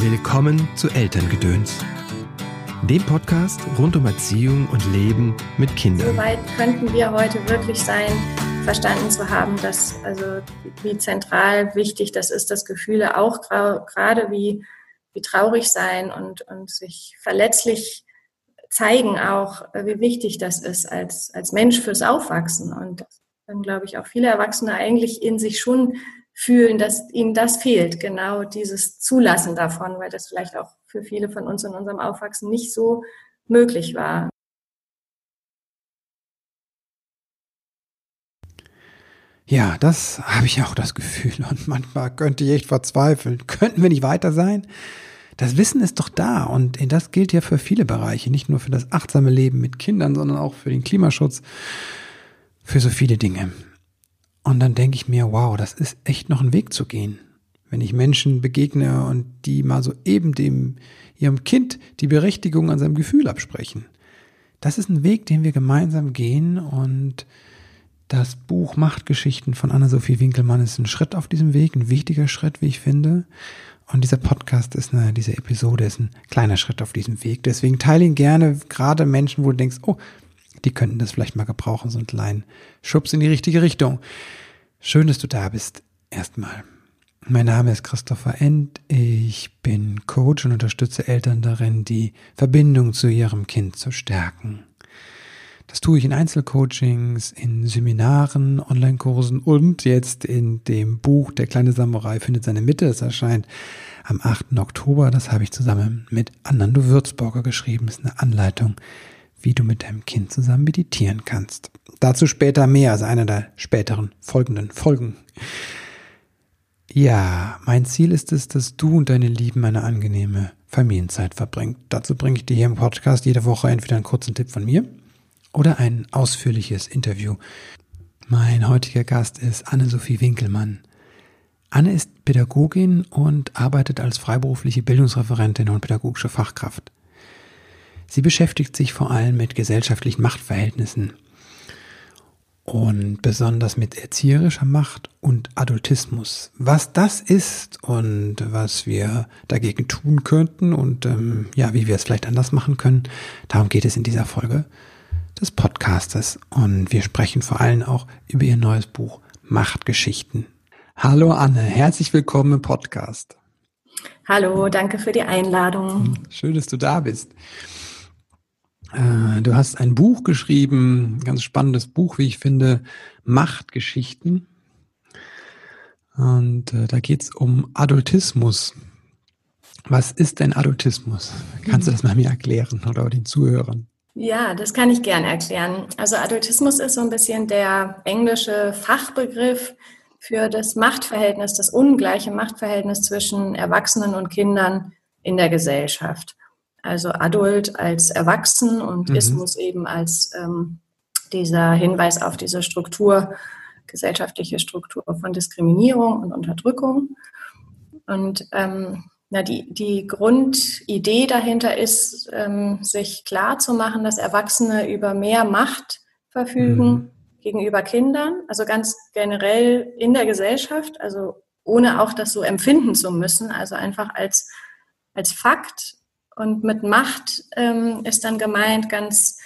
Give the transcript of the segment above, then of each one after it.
Willkommen zu Elterngedöns, dem Podcast rund um Erziehung und Leben mit Kindern. Soweit könnten wir heute wirklich sein, verstanden zu haben, dass also wie zentral wichtig das ist, dass Gefühle auch gerade wie, wie traurig sein und, und sich verletzlich zeigen auch, wie wichtig das ist als, als Mensch fürs Aufwachsen. Und dann glaube ich auch viele Erwachsene eigentlich in sich schon fühlen, dass ihnen das fehlt, genau dieses Zulassen davon, weil das vielleicht auch für viele von uns in unserem Aufwachsen nicht so möglich war. Ja, das habe ich auch das Gefühl und manchmal könnte ich echt verzweifeln. Könnten wir nicht weiter sein? Das Wissen ist doch da und das gilt ja für viele Bereiche, nicht nur für das achtsame Leben mit Kindern, sondern auch für den Klimaschutz, für so viele Dinge. Und dann denke ich mir, wow, das ist echt noch ein Weg zu gehen. Wenn ich Menschen begegne und die mal so eben dem, ihrem Kind die Berechtigung an seinem Gefühl absprechen. Das ist ein Weg, den wir gemeinsam gehen und das Buch Machtgeschichten von Anna-Sophie Winkelmann ist ein Schritt auf diesem Weg, ein wichtiger Schritt, wie ich finde. Und dieser Podcast ist eine, diese Episode ist ein kleiner Schritt auf diesem Weg. Deswegen teile ihn gerne, gerade Menschen, wo du denkst, oh, die könnten das vielleicht mal gebrauchen, so einen kleinen Schubs in die richtige Richtung. Schön, dass du da bist. Erstmal. Mein Name ist Christopher End. Ich bin Coach und unterstütze Eltern darin, die Verbindung zu ihrem Kind zu stärken. Das tue ich in Einzelcoachings, in Seminaren, Online-Kursen und jetzt in dem Buch Der kleine Samurai findet seine Mitte. Es erscheint am 8. Oktober. Das habe ich zusammen mit Anando Würzburger geschrieben. Das ist eine Anleitung, wie du mit deinem Kind zusammen meditieren kannst. Dazu später mehr, also einer der späteren folgenden Folgen. Ja, mein Ziel ist es, dass du und deine Lieben eine angenehme Familienzeit verbringt. Dazu bringe ich dir hier im Podcast jede Woche entweder einen kurzen Tipp von mir oder ein ausführliches Interview. Mein heutiger Gast ist Anne-Sophie Winkelmann. Anne ist Pädagogin und arbeitet als freiberufliche Bildungsreferentin und pädagogische Fachkraft. Sie beschäftigt sich vor allem mit gesellschaftlichen Machtverhältnissen und besonders mit erzieherischer Macht und Adultismus. Was das ist und was wir dagegen tun könnten und ähm, ja, wie wir es vielleicht anders machen können, darum geht es in dieser Folge des Podcastes. Und wir sprechen vor allem auch über ihr neues Buch Machtgeschichten. Hallo Anne, herzlich willkommen im Podcast. Hallo, danke für die Einladung. Schön, dass du da bist. Äh, du hast ein Buch geschrieben, ganz spannendes Buch, wie ich finde, Machtgeschichten. Und äh, da geht es um Adultismus. Was ist denn Adultismus? Kannst du das mal mir erklären oder den Zuhörern? Ja, das kann ich gerne erklären. Also Adultismus ist so ein bisschen der englische Fachbegriff für das Machtverhältnis, das ungleiche Machtverhältnis zwischen Erwachsenen und Kindern in der Gesellschaft. Also Adult als Erwachsen und mhm. Ismus eben als ähm, dieser Hinweis auf diese Struktur, gesellschaftliche Struktur von Diskriminierung und Unterdrückung. Und ähm, na, die, die Grundidee dahinter ist, ähm, sich klar zu machen, dass Erwachsene über mehr Macht verfügen mhm. gegenüber Kindern, also ganz generell in der Gesellschaft, also ohne auch das so empfinden zu müssen, also einfach als, als Fakt und mit Macht ähm, ist dann gemeint, ganz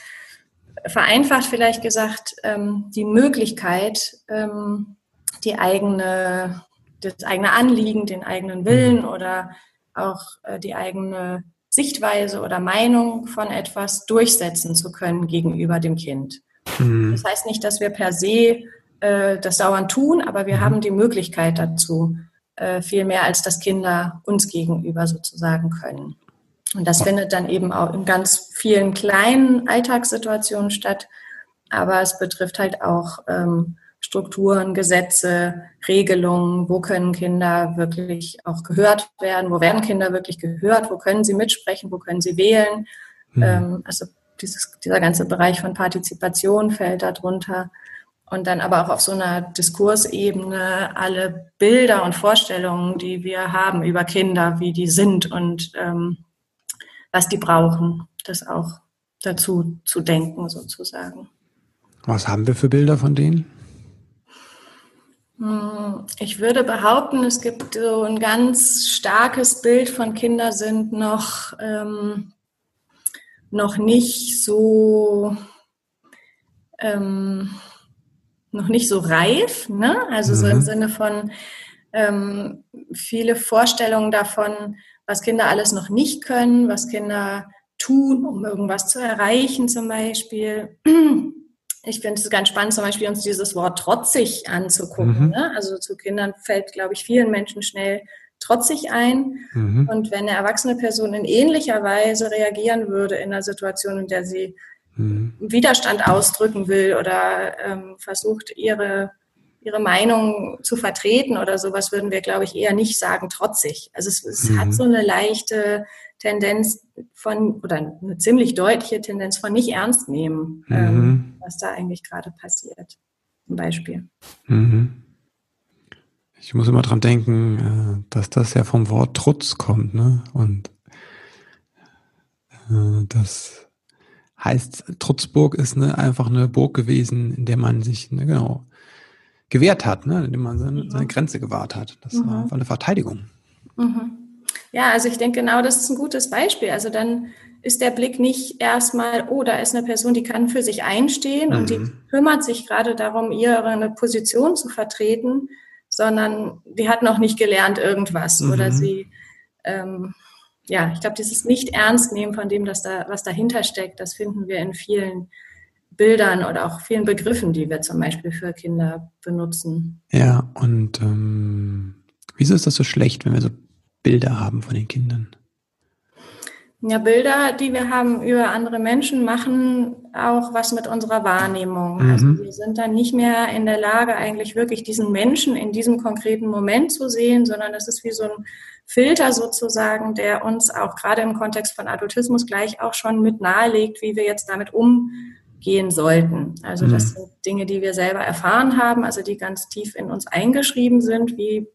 vereinfacht vielleicht gesagt, ähm, die Möglichkeit, ähm, die eigene, das eigene Anliegen, den eigenen Willen mhm. oder auch äh, die eigene Sichtweise oder Meinung von etwas durchsetzen zu können gegenüber dem Kind. Mhm. Das heißt nicht, dass wir per se äh, das dauernd tun, aber wir mhm. haben die Möglichkeit dazu, äh, viel mehr als das Kinder uns gegenüber sozusagen können. Und das findet dann eben auch in ganz vielen kleinen Alltagssituationen statt. Aber es betrifft halt auch ähm, Strukturen, Gesetze, Regelungen. Wo können Kinder wirklich auch gehört werden? Wo werden Kinder wirklich gehört? Wo können sie mitsprechen? Wo können sie wählen? Mhm. Ähm, also dieses, dieser ganze Bereich von Partizipation fällt darunter. Und dann aber auch auf so einer Diskursebene alle Bilder und Vorstellungen, die wir haben über Kinder, wie die sind und ähm, was die brauchen, das auch dazu zu denken sozusagen. Was haben wir für Bilder von denen? Hm, ich würde behaupten, es gibt so ein ganz starkes Bild von Kinder sind noch, ähm, noch nicht so ähm, noch nicht so reif, ne? Also mhm. so im mhm. Sinne von ähm, viele Vorstellungen davon, was Kinder alles noch nicht können, was Kinder tun, um irgendwas zu erreichen zum Beispiel. Ich finde es ganz spannend, zum Beispiel uns dieses Wort trotzig anzugucken. Mhm. Ne? Also zu Kindern fällt, glaube ich, vielen Menschen schnell trotzig ein. Mhm. Und wenn eine erwachsene Person in ähnlicher Weise reagieren würde in einer Situation, in der sie mhm. Widerstand ausdrücken will oder ähm, versucht, ihre ihre Meinung zu vertreten oder sowas, würden wir, glaube ich, eher nicht sagen trotzig. Also es, es mhm. hat so eine leichte Tendenz von, oder eine ziemlich deutliche Tendenz von nicht ernst nehmen, mhm. ähm, was da eigentlich gerade passiert. Zum Beispiel. Mhm. Ich muss immer dran denken, äh, dass das ja vom Wort Trutz kommt, ne? Und äh, das heißt, Trutzburg ist ne, einfach eine Burg gewesen, in der man sich, ne, genau, gewehrt hat, ne? indem man seine, seine Grenze gewahrt hat. Das mhm. war eine Verteidigung. Mhm. Ja, also ich denke genau, das ist ein gutes Beispiel. Also dann ist der Blick nicht erstmal, oh, da ist eine Person, die kann für sich einstehen mhm. und die mhm. kümmert sich gerade darum, ihre Position zu vertreten, sondern die hat noch nicht gelernt irgendwas mhm. oder sie, ähm, ja, ich glaube, dieses Nicht-Ernst-Nehmen von dem, dass da, was dahinter steckt, das finden wir in vielen Bildern oder auch vielen Begriffen, die wir zum Beispiel für Kinder benutzen. Ja, und ähm, wieso ist das so schlecht, wenn wir so Bilder haben von den Kindern? Ja, Bilder, die wir haben über andere Menschen, machen auch was mit unserer Wahrnehmung. Mhm. Also wir sind dann nicht mehr in der Lage, eigentlich wirklich diesen Menschen in diesem konkreten Moment zu sehen, sondern es ist wie so ein Filter sozusagen, der uns auch gerade im Kontext von Adultismus gleich auch schon mit nahelegt, wie wir jetzt damit umgehen gehen sollten. Also das mhm. sind Dinge, die wir selber erfahren haben, also die ganz tief in uns eingeschrieben sind. Wie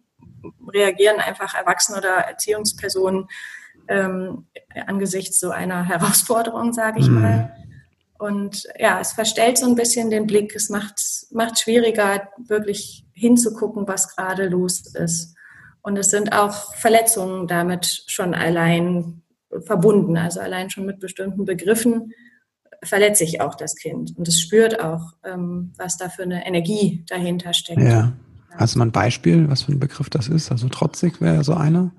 reagieren einfach Erwachsene oder Erziehungspersonen ähm, angesichts so einer Herausforderung, sage ich mhm. mal. Und ja, es verstellt so ein bisschen den Blick. Es macht macht schwieriger, wirklich hinzugucken, was gerade los ist. Und es sind auch Verletzungen damit schon allein verbunden, also allein schon mit bestimmten Begriffen, verletze ich auch das Kind. Und es spürt auch, ähm, was da für eine Energie dahinter steckt. Ja. Hast du mal ein Beispiel, was für ein Begriff das ist? Also trotzig wäre so einer,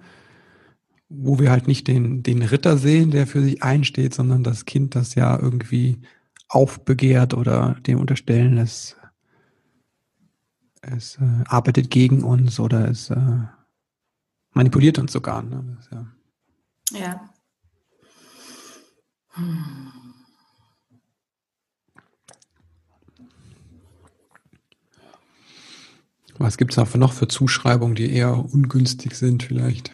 wo wir halt nicht den, den Ritter sehen, der für sich einsteht, sondern das Kind, das ja irgendwie aufbegehrt oder dem unterstellen, es, es äh, arbeitet gegen uns oder es äh, manipuliert uns sogar. Ne? ja. ja. Hm. Was gibt es noch für Zuschreibungen, die eher ungünstig sind vielleicht?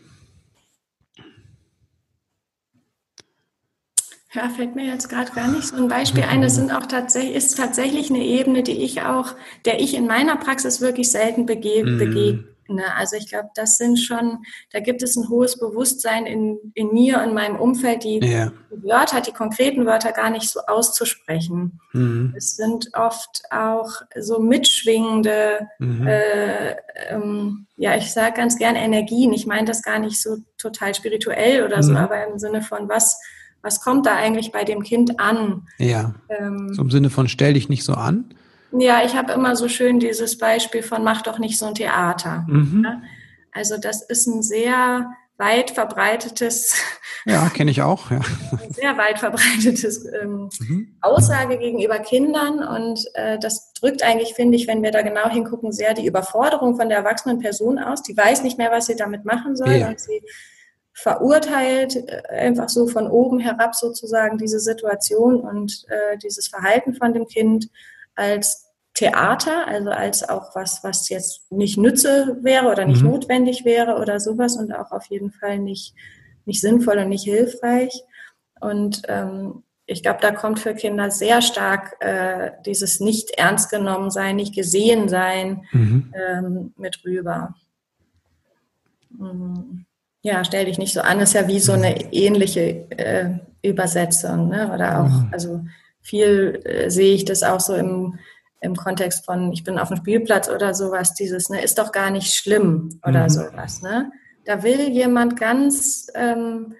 Ja, fällt mir jetzt gerade gar nicht so ein Beispiel ein. Das sind auch tatsächlich, ist tatsächlich eine Ebene, die ich auch, der ich in meiner Praxis wirklich selten bege mm. Begegne. Also ich glaube, das sind schon, da gibt es ein hohes Bewusstsein in, in mir und meinem Umfeld, die ja. Wörter, die konkreten Wörter gar nicht so auszusprechen. Mhm. Es sind oft auch so mitschwingende, mhm. äh, ähm, ja, ich sage ganz gern Energien. Ich meine das gar nicht so total spirituell oder mhm. so, aber im Sinne von was, was kommt da eigentlich bei dem Kind an? Ja. Ähm, so im Sinne von stell dich nicht so an. Ja, ich habe immer so schön dieses Beispiel von mach doch nicht so ein Theater. Mhm. Also das ist ein sehr weit verbreitetes, ja, kenne ich auch, ja. sehr weit verbreitetes ähm, mhm. Aussage gegenüber Kindern und äh, das drückt eigentlich, finde ich, wenn wir da genau hingucken, sehr die Überforderung von der erwachsenen Person aus. Die weiß nicht mehr, was sie damit machen soll ja. und sie verurteilt äh, einfach so von oben herab sozusagen diese Situation und äh, dieses Verhalten von dem Kind als Theater, also als auch was, was jetzt nicht nütze wäre oder nicht mhm. notwendig wäre oder sowas und auch auf jeden Fall nicht, nicht sinnvoll und nicht hilfreich. Und ähm, ich glaube, da kommt für Kinder sehr stark äh, dieses nicht ernst genommen sein, nicht gesehen sein mhm. ähm, mit rüber. Mm, ja, stell dich nicht so an, ist ja wie so eine ähnliche äh, Übersetzung, ne? Oder auch, mhm. also viel äh, sehe ich das auch so im im Kontext von, ich bin auf dem Spielplatz oder sowas, dieses, ne, ist doch gar nicht schlimm oder mhm. sowas, ne? Da will jemand ganz, ähm,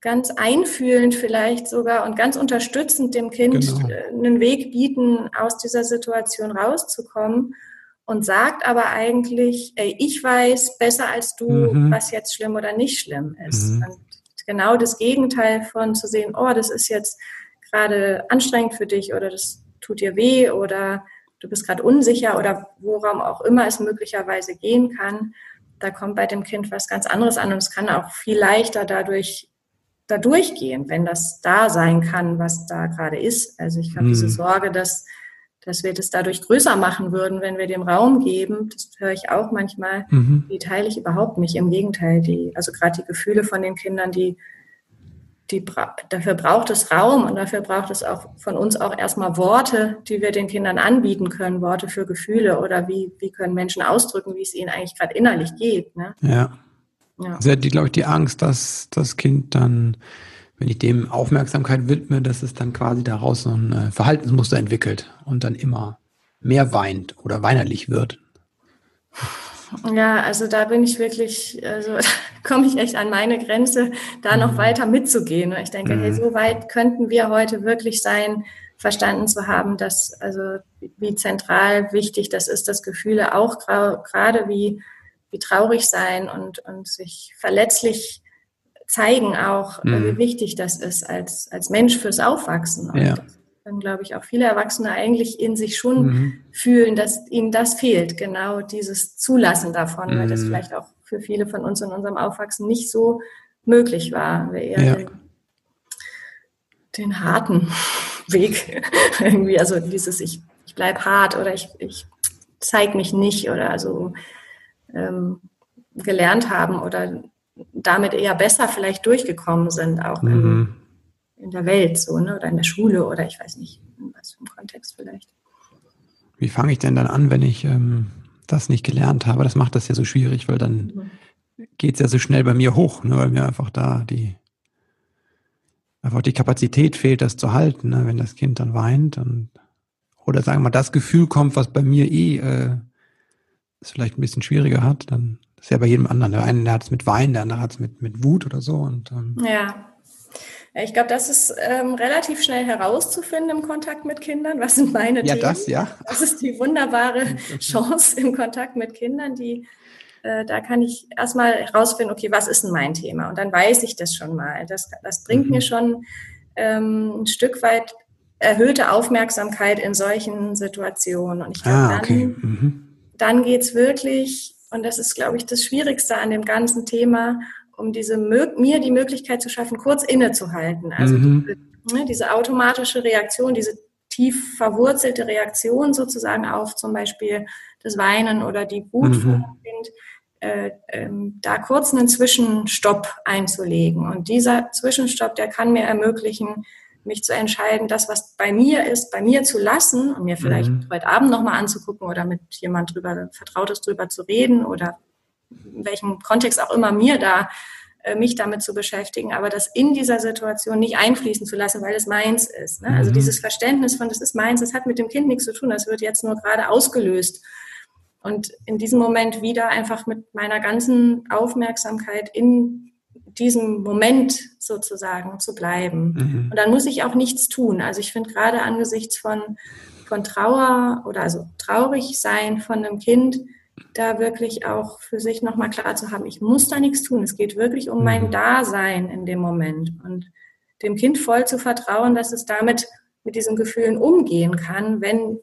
ganz einfühlend vielleicht sogar und ganz unterstützend dem Kind genau. Äh, einen Weg bieten, aus dieser Situation rauszukommen und sagt aber eigentlich, ey, ich weiß besser als du, mhm. was jetzt schlimm oder nicht schlimm ist. Mhm. Und genau das Gegenteil von zu sehen, oh, das ist jetzt gerade anstrengend für dich oder das tut dir weh oder du bist gerade unsicher oder worum auch immer es möglicherweise gehen kann, da kommt bei dem Kind was ganz anderes an und es kann auch viel leichter dadurch da durchgehen, wenn das da sein kann, was da gerade ist. Also ich glaube, mhm. diese Sorge, dass, dass wir das dadurch größer machen würden, wenn wir dem Raum geben, das höre ich auch manchmal, mhm. die teile ich überhaupt nicht. Im Gegenteil, die, also gerade die Gefühle von den Kindern, die die, dafür braucht es Raum und dafür braucht es auch von uns auch erstmal Worte, die wir den Kindern anbieten können, Worte für Gefühle oder wie, wie können Menschen ausdrücken, wie es ihnen eigentlich gerade innerlich geht. Ne? Ja. ja. Also die, glaube ich, die Angst, dass das Kind dann, wenn ich dem Aufmerksamkeit widme, dass es dann quasi daraus so ein äh, Verhaltensmuster entwickelt und dann immer mehr weint oder weinerlich wird. Ja, also da bin ich wirklich, also komme ich echt an meine Grenze, da noch mhm. weiter mitzugehen. Ich denke, mhm. hey, so weit könnten wir heute wirklich sein, verstanden zu haben, dass also wie zentral wichtig das ist, dass Gefühle auch gerade wie wie traurig sein und und sich verletzlich zeigen auch, mhm. wie wichtig das ist als als Mensch fürs Aufwachsen. Ja dann glaube ich auch viele Erwachsene eigentlich in sich schon mhm. fühlen, dass ihnen das fehlt, genau dieses Zulassen davon, mhm. weil das mhm. vielleicht auch für viele von uns in unserem Aufwachsen nicht so möglich war. Wir eher ja. den, den, harten Weg irgendwie, also dieses ich, ich bleib hart oder ich, ich zeig mich nicht oder also ähm, gelernt haben oder damit eher besser vielleicht durchgekommen sind, auch mhm. im, in der Welt so, ne? oder in der Schule oder ich weiß nicht, in was für einem Kontext vielleicht. Wie fange ich denn dann an, wenn ich ähm, das nicht gelernt habe? Das macht das ja so schwierig, weil dann mhm. geht es ja so schnell bei mir hoch, ne? weil mir einfach da die einfach die Kapazität fehlt, das zu halten, ne? wenn das Kind dann weint und oder sagen wir mal, das Gefühl kommt, was bei mir eh äh, es vielleicht ein bisschen schwieriger hat, dann das ist ja bei jedem anderen. Der eine hat es mit Wein, der andere hat es mit, mit Wut oder so. Und, ähm, ja. Ich glaube, das ist ähm, relativ schnell herauszufinden im Kontakt mit Kindern. Was sind meine ja, Themen? Das, ja, das ist die wunderbare Chance im Kontakt mit Kindern, die äh, da kann ich erstmal herausfinden, okay, was ist denn mein Thema? Und dann weiß ich das schon mal. Das, das bringt mhm. mir schon ähm, ein Stück weit erhöhte Aufmerksamkeit in solchen Situationen. Und ich glaube, ah, okay. dann, mhm. dann geht es wirklich, und das ist, glaube ich, das Schwierigste an dem ganzen Thema, um diese mir die Möglichkeit zu schaffen, kurz innezuhalten. Also mhm. diese, ne, diese automatische Reaktion, diese tief verwurzelte Reaktion sozusagen auf zum Beispiel das Weinen oder die Wut mhm. Kind, äh, ähm, da kurz einen Zwischenstopp einzulegen. Und dieser Zwischenstopp, der kann mir ermöglichen, mich zu entscheiden, das, was bei mir ist, bei mir zu lassen und mir vielleicht mhm. heute Abend nochmal anzugucken oder mit jemand drüber, Vertrautes drüber zu reden oder in welchem Kontext auch immer mir da äh, mich damit zu beschäftigen, aber das in dieser Situation nicht einfließen zu lassen, weil es meins ist. Ne? Also mhm. Dieses Verständnis von, das ist meins, das hat mit dem Kind nichts zu tun, das wird jetzt nur gerade ausgelöst. Und in diesem Moment wieder einfach mit meiner ganzen Aufmerksamkeit in diesem Moment sozusagen zu bleiben. Mhm. Und dann muss ich auch nichts tun. Also ich finde gerade angesichts von, von Trauer oder also traurig sein von einem Kind, da wirklich auch für sich nochmal klar zu haben, ich muss da nichts tun. Es geht wirklich um mein mhm. Dasein in dem Moment und dem Kind voll zu vertrauen, dass es damit mit diesen Gefühlen umgehen kann, wenn,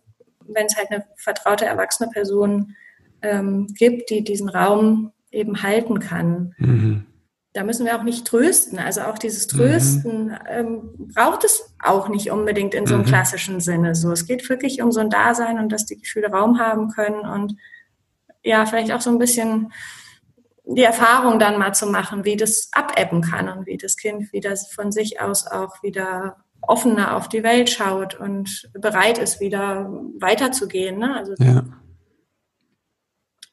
wenn es halt eine vertraute erwachsene Person ähm, gibt, die diesen Raum eben halten kann. Mhm. Da müssen wir auch nicht trösten. Also auch dieses mhm. Trösten mhm. ähm, braucht es auch nicht unbedingt in so einem mhm. klassischen Sinne. So, es geht wirklich um so ein Dasein und dass die Gefühle Raum haben können und ja, vielleicht auch so ein bisschen die Erfahrung dann mal zu machen, wie das abebben kann und wie das Kind wieder von sich aus auch wieder offener auf die Welt schaut und bereit ist, wieder weiterzugehen. Ne? Also ja.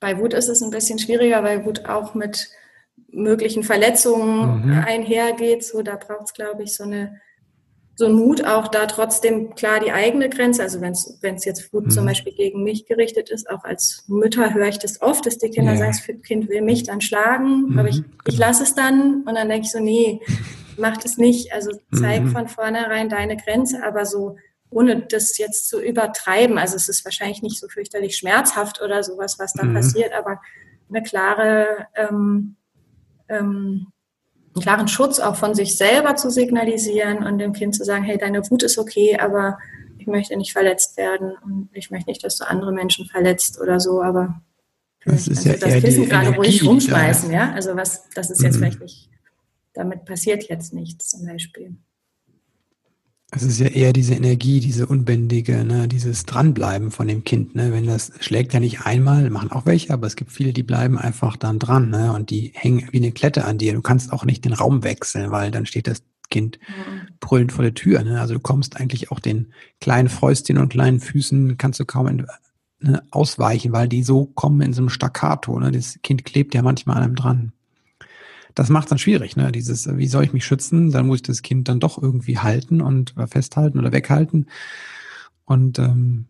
bei Wut ist es ein bisschen schwieriger, weil Wut auch mit möglichen Verletzungen mhm. einhergeht. So, da braucht es, glaube ich, so eine so ein Mut auch da trotzdem klar die eigene Grenze, also wenn es jetzt Wut mhm. zum Beispiel gegen mich gerichtet ist, auch als Mütter höre ich das oft, dass die Kinder ja. sagen, das Kind will mich dann schlagen, mhm. aber ich, ich lasse es dann und dann denke ich so, nee, mach das nicht. Also zeig mhm. von vornherein deine Grenze, aber so ohne das jetzt zu übertreiben. Also es ist wahrscheinlich nicht so fürchterlich schmerzhaft oder sowas, was da mhm. passiert, aber eine klare ähm, ähm, einen klaren Schutz auch von sich selber zu signalisieren und dem Kind zu sagen, hey, deine Wut ist okay, aber ich möchte nicht verletzt werden und ich möchte nicht, dass du andere Menschen verletzt oder so, aber das ist ja das Kissen gerade ruhig rumschmeißen, ja. Also was, das ist jetzt mhm. vielleicht nicht, damit passiert jetzt nichts zum Beispiel. Es ist ja eher diese Energie, diese unbändige, ne, dieses Dranbleiben von dem Kind. Ne? Wenn das schlägt ja nicht einmal, machen auch welche, aber es gibt viele, die bleiben einfach dann dran ne? und die hängen wie eine Klette an dir. Du kannst auch nicht den Raum wechseln, weil dann steht das Kind brüllend vor der Tür. Ne? Also du kommst eigentlich auch den kleinen Fäustchen und kleinen Füßen, kannst du kaum ne, ausweichen, weil die so kommen in so einem Staccato. Ne? Das Kind klebt ja manchmal an einem dran das macht es dann schwierig, ne? Dieses, wie soll ich mich schützen? Dann muss ich das Kind dann doch irgendwie halten und äh, festhalten oder weghalten. Und ähm,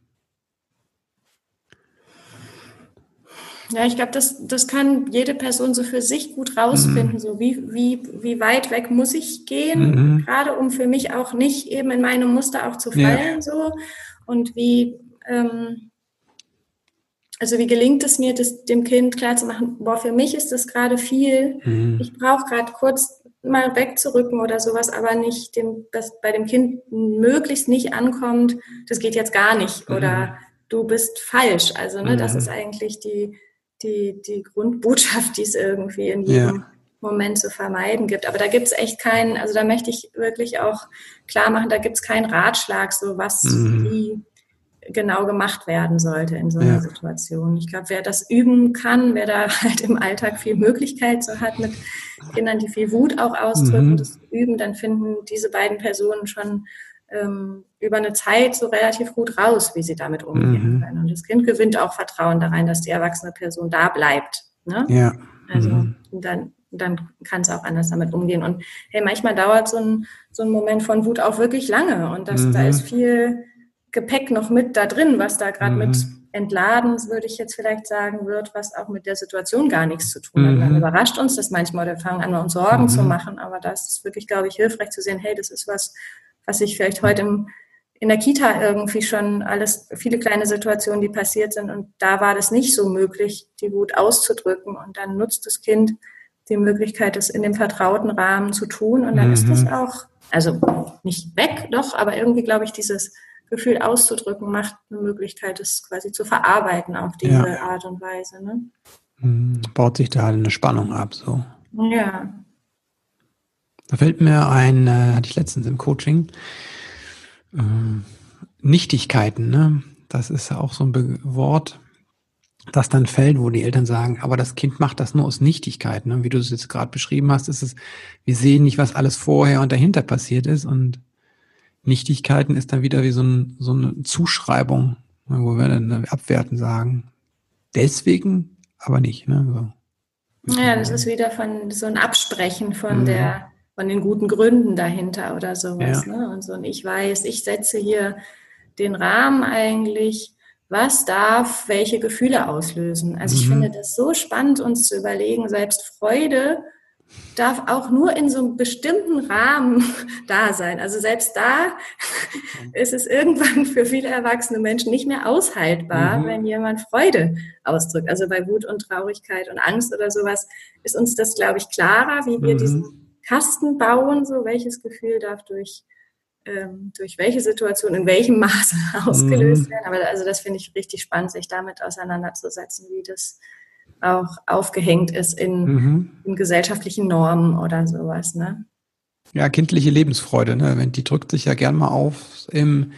Ja, ich glaube, das, das kann jede Person so für sich gut rausfinden, mhm. so wie, wie, wie weit weg muss ich gehen, mhm. gerade um für mich auch nicht eben in meine Muster auch zu fallen, ja. so. Und wie, ähm, also wie gelingt es mir, das dem Kind klarzumachen, boah, für mich ist das gerade viel. Mhm. Ich brauche gerade kurz mal wegzurücken oder sowas, aber nicht dem, dass bei dem Kind möglichst nicht ankommt, das geht jetzt gar nicht mhm. oder du bist falsch. Also ne, mhm. das ist eigentlich die, die, die Grundbotschaft, die es irgendwie in jedem ja. Moment zu vermeiden gibt. Aber da gibt es echt keinen, also da möchte ich wirklich auch klar machen, da gibt es keinen Ratschlag, so was mhm. wie genau gemacht werden sollte in so einer ja. Situation. Ich glaube, wer das üben kann, wer da halt im Alltag viel Möglichkeit so hat mit Kindern, die viel Wut auch ausdrücken, mhm. das üben, dann finden diese beiden Personen schon ähm, über eine Zeit so relativ gut raus, wie sie damit umgehen mhm. können. Und das Kind gewinnt auch Vertrauen da rein, dass die erwachsene Person da bleibt. Ne? Ja. Also mhm. dann, dann kann es auch anders damit umgehen. Und hey, manchmal dauert so ein, so ein Moment von Wut auch wirklich lange. Und das, da mhm. ist viel Gepäck noch mit da drin, was da gerade mhm. mit entladen, würde ich jetzt vielleicht sagen, wird, was auch mit der Situation gar nichts zu tun hat. Mhm. Dann überrascht uns das manchmal oder fangen an, uns Sorgen mhm. zu machen. Aber das ist wirklich, glaube ich, hilfreich zu sehen, hey, das ist was, was ich vielleicht heute im, in der Kita irgendwie schon alles, viele kleine Situationen, die passiert sind. Und da war das nicht so möglich, die Wut auszudrücken. Und dann nutzt das Kind die Möglichkeit, das in dem vertrauten Rahmen zu tun. Und dann ist das mhm. auch, also nicht weg, doch, aber irgendwie, glaube ich, dieses Gefühl auszudrücken, macht eine Möglichkeit, es quasi zu verarbeiten auf diese ja. Art und Weise. Ne? Hm, baut sich da halt eine Spannung ab, so. Ja. Da fällt mir ein, äh, hatte ich letztens im Coaching, äh, Nichtigkeiten, ne? Das ist ja auch so ein Be Wort, das dann fällt, wo die Eltern sagen, aber das Kind macht das nur aus Nichtigkeit, ne? Wie du es jetzt gerade beschrieben hast, ist es, wir sehen nicht, was alles vorher und dahinter passiert ist und Nichtigkeiten ist dann wieder wie so, ein, so eine Zuschreibung, ne, wo wir dann abwerten sagen. Deswegen, aber nicht. Ne? So. Ja, das ist wieder von so ein Absprechen von mhm. der von den guten Gründen dahinter oder sowas. Ja. Ne? Und so und ich weiß, ich setze hier den Rahmen eigentlich, was darf welche Gefühle auslösen. Also ich mhm. finde das so spannend, uns zu überlegen, selbst Freude darf auch nur in so einem bestimmten Rahmen da sein. Also selbst da ist es irgendwann für viele erwachsene Menschen nicht mehr aushaltbar, mhm. wenn jemand Freude ausdrückt. Also bei Wut und Traurigkeit und Angst oder sowas ist uns das, glaube ich, klarer, wie wir mhm. diesen Kasten bauen, so welches Gefühl darf durch ähm, durch welche Situation in welchem Maße ausgelöst mhm. werden. Aber also das finde ich richtig spannend, sich damit auseinanderzusetzen, wie das auch aufgehängt ist in, mhm. in gesellschaftlichen Normen oder sowas. Ne? Ja, kindliche Lebensfreude, ne? die drückt sich ja gern mal auf in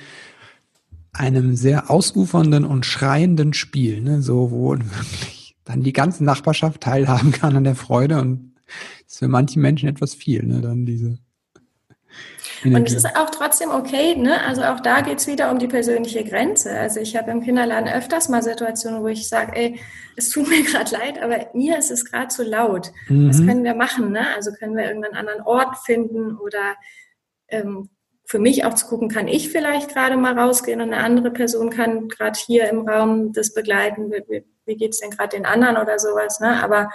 einem sehr ausufernden und schreienden Spiel, ne? so wo wirklich dann die ganze Nachbarschaft teilhaben kann an der Freude und ist für manche Menschen etwas viel, ne? dann diese und es ist auch trotzdem okay, ne? Also auch da geht es wieder um die persönliche Grenze. Also ich habe im Kinderladen öfters mal Situationen, wo ich sage, ey, es tut mir gerade leid, aber mir ist es gerade zu laut. Mhm. Was können wir machen? Ne? Also können wir irgendeinen anderen Ort finden oder ähm, für mich auch zu gucken, kann ich vielleicht gerade mal rausgehen und eine andere Person kann gerade hier im Raum das begleiten, wie, wie geht es denn gerade den anderen oder sowas. Ne? Aber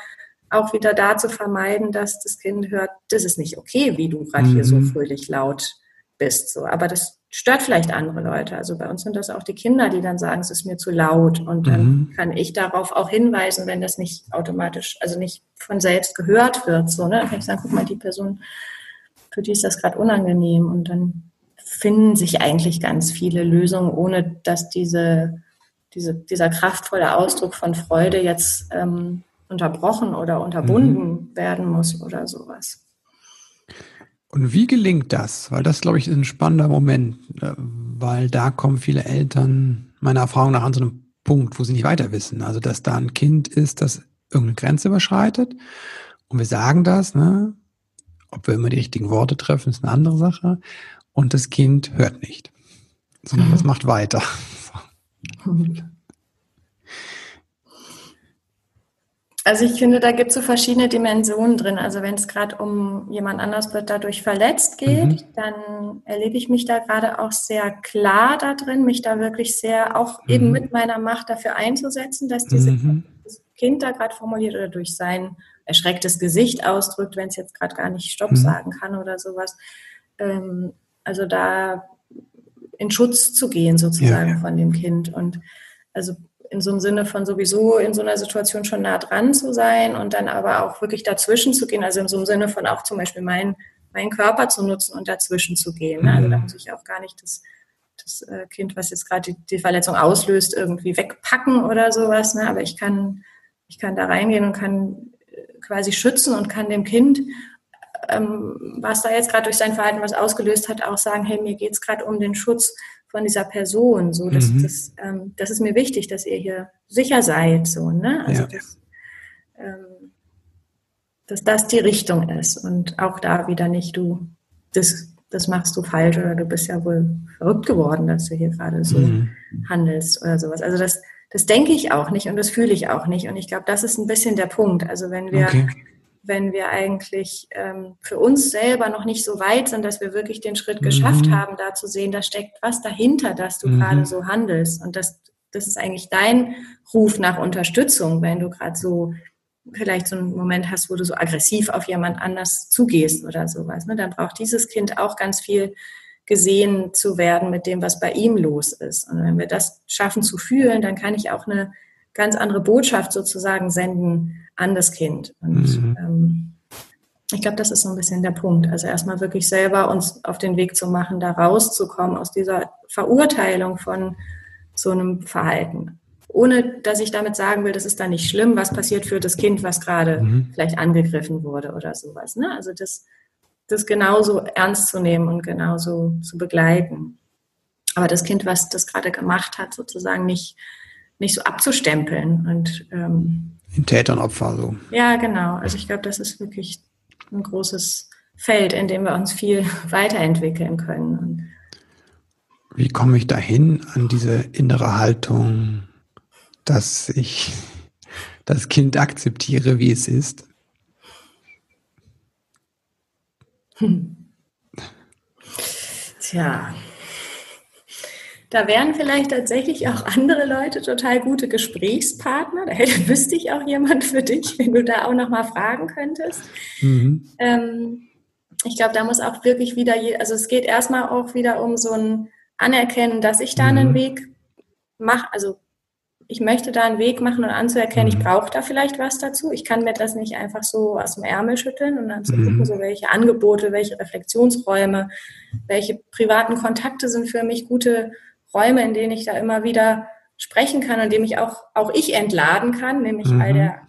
auch wieder da zu vermeiden, dass das Kind hört, das ist nicht okay, wie du gerade mhm. hier so mhm. fröhlich laut bist. So. Aber das stört vielleicht andere Leute. Also bei uns sind das auch die Kinder, die dann sagen, es ist mir zu laut. Und dann mhm. kann ich darauf auch hinweisen, wenn das nicht automatisch, also nicht von selbst gehört wird. So, ne? Dann kann ich sagen, guck mal, die Person, für die ist das gerade unangenehm. Und dann finden sich eigentlich ganz viele Lösungen, ohne dass diese, diese, dieser kraftvolle Ausdruck von Freude jetzt ähm, unterbrochen oder unterbunden mhm. werden muss oder sowas. Und wie gelingt das? Weil das, glaube ich, ist ein spannender Moment, äh, weil da kommen viele Eltern meiner Erfahrung nach an so einem Punkt, wo sie nicht weiter wissen. Also, dass da ein Kind ist, das irgendeine Grenze überschreitet. Und wir sagen das, ne? Ob wir immer die richtigen Worte treffen, ist eine andere Sache. Und das Kind hört nicht, sondern mhm. das macht weiter. Also ich finde, da gibt es so verschiedene Dimensionen drin. Also wenn es gerade um jemand anders wird dadurch verletzt geht, mhm. dann erlebe ich mich da gerade auch sehr klar da drin, mich da wirklich sehr auch mhm. eben mit meiner Macht dafür einzusetzen, dass dieses mhm. Kind da gerade formuliert oder durch sein erschrecktes Gesicht ausdrückt, wenn es jetzt gerade gar nicht Stopp mhm. sagen kann oder sowas. Ähm, also da in Schutz zu gehen sozusagen ja, ja. von dem Kind und also in so einem Sinne von sowieso in so einer Situation schon nah dran zu sein und dann aber auch wirklich dazwischen zu gehen, also in so einem Sinne von auch zum Beispiel meinen meinen Körper zu nutzen und dazwischen zu gehen. Also da mhm. muss ich auch gar nicht das, das äh, Kind, was jetzt gerade die, die, Verletzung auslöst, irgendwie wegpacken oder sowas. Ne? Aber ich kann, ich kann da reingehen und kann äh, quasi schützen und kann dem Kind, ähm, was da jetzt gerade durch sein Verhalten was ausgelöst hat, auch sagen, hey, mir geht es gerade um den Schutz von dieser Person. So, dass, mhm. das, ähm, das ist mir wichtig, dass ihr hier sicher seid. So, ne? Also ja. dass, ähm, dass das die Richtung ist. Und auch da wieder nicht, du, das, das machst du falsch oder du bist ja wohl verrückt geworden, dass du hier gerade so mhm. handelst oder sowas. Also das, das denke ich auch nicht und das fühle ich auch nicht. Und ich glaube, das ist ein bisschen der Punkt. Also wenn wir okay wenn wir eigentlich ähm, für uns selber noch nicht so weit sind, dass wir wirklich den Schritt geschafft mhm. haben, da zu sehen, da steckt was dahinter, dass du mhm. gerade so handelst. Und das, das ist eigentlich dein Ruf nach Unterstützung, wenn du gerade so vielleicht so einen Moment hast, wo du so aggressiv auf jemand anders zugehst oder sowas. Ne? Dann braucht dieses Kind auch ganz viel gesehen zu werden mit dem, was bei ihm los ist. Und wenn wir das schaffen zu fühlen, dann kann ich auch eine ganz andere Botschaft sozusagen senden an das Kind. Und mhm. ähm, ich glaube, das ist so ein bisschen der Punkt. Also erstmal wirklich selber uns auf den Weg zu machen, da rauszukommen aus dieser Verurteilung von so einem Verhalten. Ohne dass ich damit sagen will, das ist da nicht schlimm, was passiert für das Kind, was gerade mhm. vielleicht angegriffen wurde oder sowas. Ne? Also das, das genauso ernst zu nehmen und genauso zu begleiten. Aber das Kind, was das gerade gemacht hat, sozusagen nicht nicht so abzustempeln. Und, ähm, In Täter und Opfer so. Ja, genau. Also ich glaube, das ist wirklich ein großes Feld, in dem wir uns viel weiterentwickeln können. Und Wie komme ich dahin an diese innere Haltung, dass ich das Kind akzeptiere, wie es ist? Hm. Tja, da wären vielleicht tatsächlich auch andere Leute total gute Gesprächspartner. Da hätte, wüsste ich auch jemand für dich, wenn du da auch nochmal fragen könntest. Mhm. Ähm, ich glaube, da muss auch wirklich wieder, also es geht erstmal auch wieder um so ein Anerkennen, dass ich da mhm. einen Weg mache, also ich möchte da einen Weg machen und anzuerkennen, mhm. ich brauche da vielleicht was dazu. Ich kann mir das nicht einfach so aus dem Ärmel schütteln und dann zu mhm. gucken, so welche Angebote, welche Reflexionsräume, welche privaten Kontakte sind für mich gute Räume, in denen ich da immer wieder sprechen kann und dem ich auch, auch ich entladen kann, nämlich mhm. all der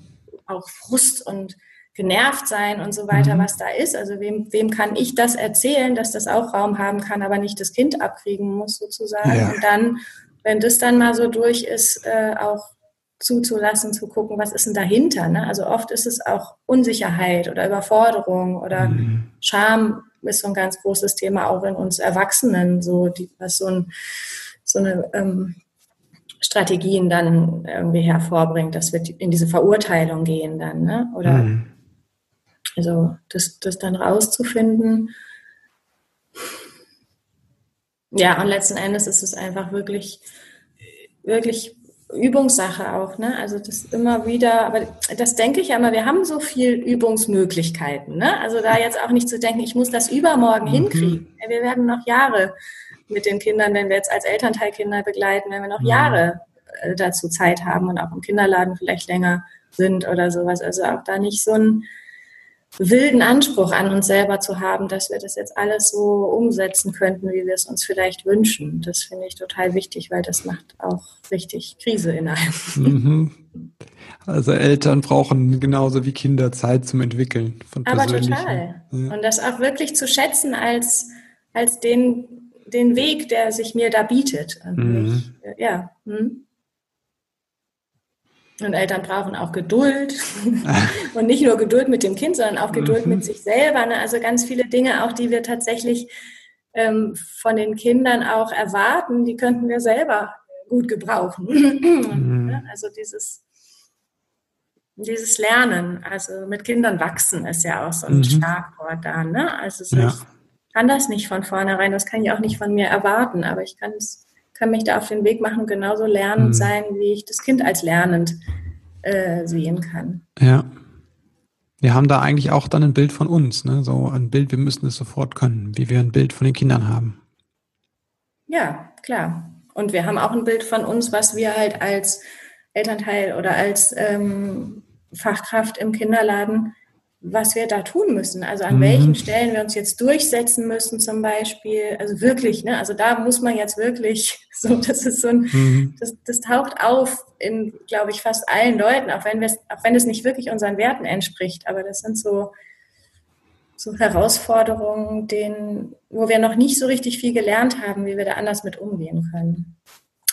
auch Frust und genervt sein und so weiter, mhm. was da ist. Also wem, wem kann ich das erzählen, dass das auch Raum haben kann, aber nicht das Kind abkriegen muss sozusagen. Ja. Und dann, wenn das dann mal so durch ist, äh, auch zuzulassen, zu gucken, was ist denn dahinter. Ne? Also oft ist es auch Unsicherheit oder Überforderung oder mhm. Scham ist so ein ganz großes Thema auch in uns Erwachsenen, so die, was so ein so eine ähm, Strategien dann irgendwie hervorbringt, dass wir in diese Verurteilung gehen dann, ne? Oder mhm. also das, das dann rauszufinden. Ja, und letzten Endes ist es einfach wirklich, wirklich Übungssache auch, ne? Also das immer wieder, aber das denke ich ja immer, wir haben so viel Übungsmöglichkeiten, ne? Also da jetzt auch nicht zu denken, ich muss das übermorgen mhm. hinkriegen. Wir werden noch Jahre mit den Kindern, wenn wir jetzt als Elternteil Kinder begleiten, wenn wir noch mhm. Jahre äh, dazu Zeit haben und auch im Kinderladen vielleicht länger sind oder sowas. Also auch da nicht so ein wilden Anspruch an uns selber zu haben, dass wir das jetzt alles so umsetzen könnten, wie wir es uns vielleicht wünschen. Das finde ich total wichtig, weil das macht auch richtig Krise in einem. Mhm. Also Eltern brauchen genauso wie Kinder Zeit zum Entwickeln von Aber total. Ja. Und das auch wirklich zu schätzen als, als den, den Weg, der sich mir da bietet. Mhm. Ich, ja. Hm. Und Eltern brauchen auch Geduld. und nicht nur Geduld mit dem Kind, sondern auch Geduld mhm. mit sich selber. Ne? Also ganz viele Dinge, auch die wir tatsächlich ähm, von den Kindern auch erwarten, die könnten wir selber gut gebrauchen. mhm. Also dieses, dieses Lernen, also mit Kindern wachsen ist ja auch so ein mhm. Schlagwort da. Ne? Also so ja. Ich kann das nicht von vornherein, das kann ich auch nicht von mir erwarten, aber ich kann mich da auf den Weg machen, genauso lernend mhm. sein, wie ich das Kind als lernend äh, sehen kann. Ja. Wir haben da eigentlich auch dann ein Bild von uns, ne? so ein Bild, wir müssen es sofort können, wie wir ein Bild von den Kindern haben. Ja, klar. Und wir haben auch ein Bild von uns, was wir halt als Elternteil oder als ähm, Fachkraft im Kinderladen was wir da tun müssen. Also an mhm. welchen Stellen wir uns jetzt durchsetzen müssen zum Beispiel. Also wirklich, ne? Also da muss man jetzt wirklich, so, das ist so ein, mhm. das, das taucht auf in, glaube ich, fast allen Leuten, auch wenn wir auch wenn es nicht wirklich unseren Werten entspricht. Aber das sind so, so Herausforderungen, denen, wo wir noch nicht so richtig viel gelernt haben, wie wir da anders mit umgehen können.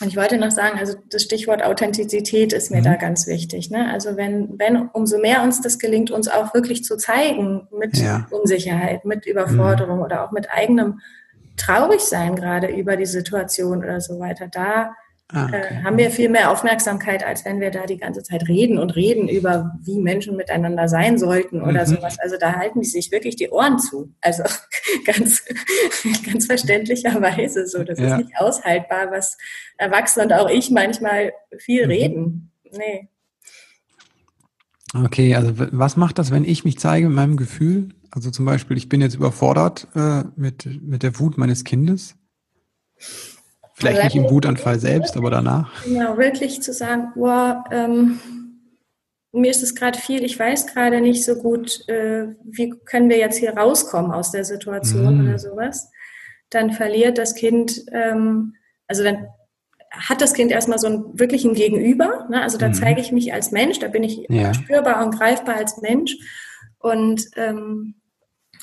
Und ich wollte noch sagen, also das Stichwort Authentizität ist mir mhm. da ganz wichtig. Ne? Also wenn, wenn umso mehr uns das gelingt, uns auch wirklich zu zeigen mit ja. Unsicherheit, mit Überforderung mhm. oder auch mit eigenem Traurigsein gerade über die Situation oder so weiter, da Ah, äh, okay. haben wir viel mehr Aufmerksamkeit, als wenn wir da die ganze Zeit reden und reden über, wie Menschen miteinander sein sollten oder mhm. sowas. Also da halten die sich wirklich die Ohren zu. Also ganz, ganz verständlicherweise so. Das ja. ist nicht aushaltbar, was Erwachsene und auch ich manchmal viel mhm. reden. Nee. Okay, also was macht das, wenn ich mich zeige mit meinem Gefühl? Also zum Beispiel, ich bin jetzt überfordert äh, mit, mit der Wut meines Kindes. Vielleicht nicht im Wutanfall selbst, aber danach. Genau, wirklich zu sagen, boah, ähm, mir ist es gerade viel, ich weiß gerade nicht so gut, äh, wie können wir jetzt hier rauskommen aus der Situation mhm. oder sowas. Dann verliert das Kind, ähm, also dann hat das Kind erstmal so einen wirklichen Gegenüber. Ne? Also da mhm. zeige ich mich als Mensch, da bin ich ja. spürbar und greifbar als Mensch. Und ähm,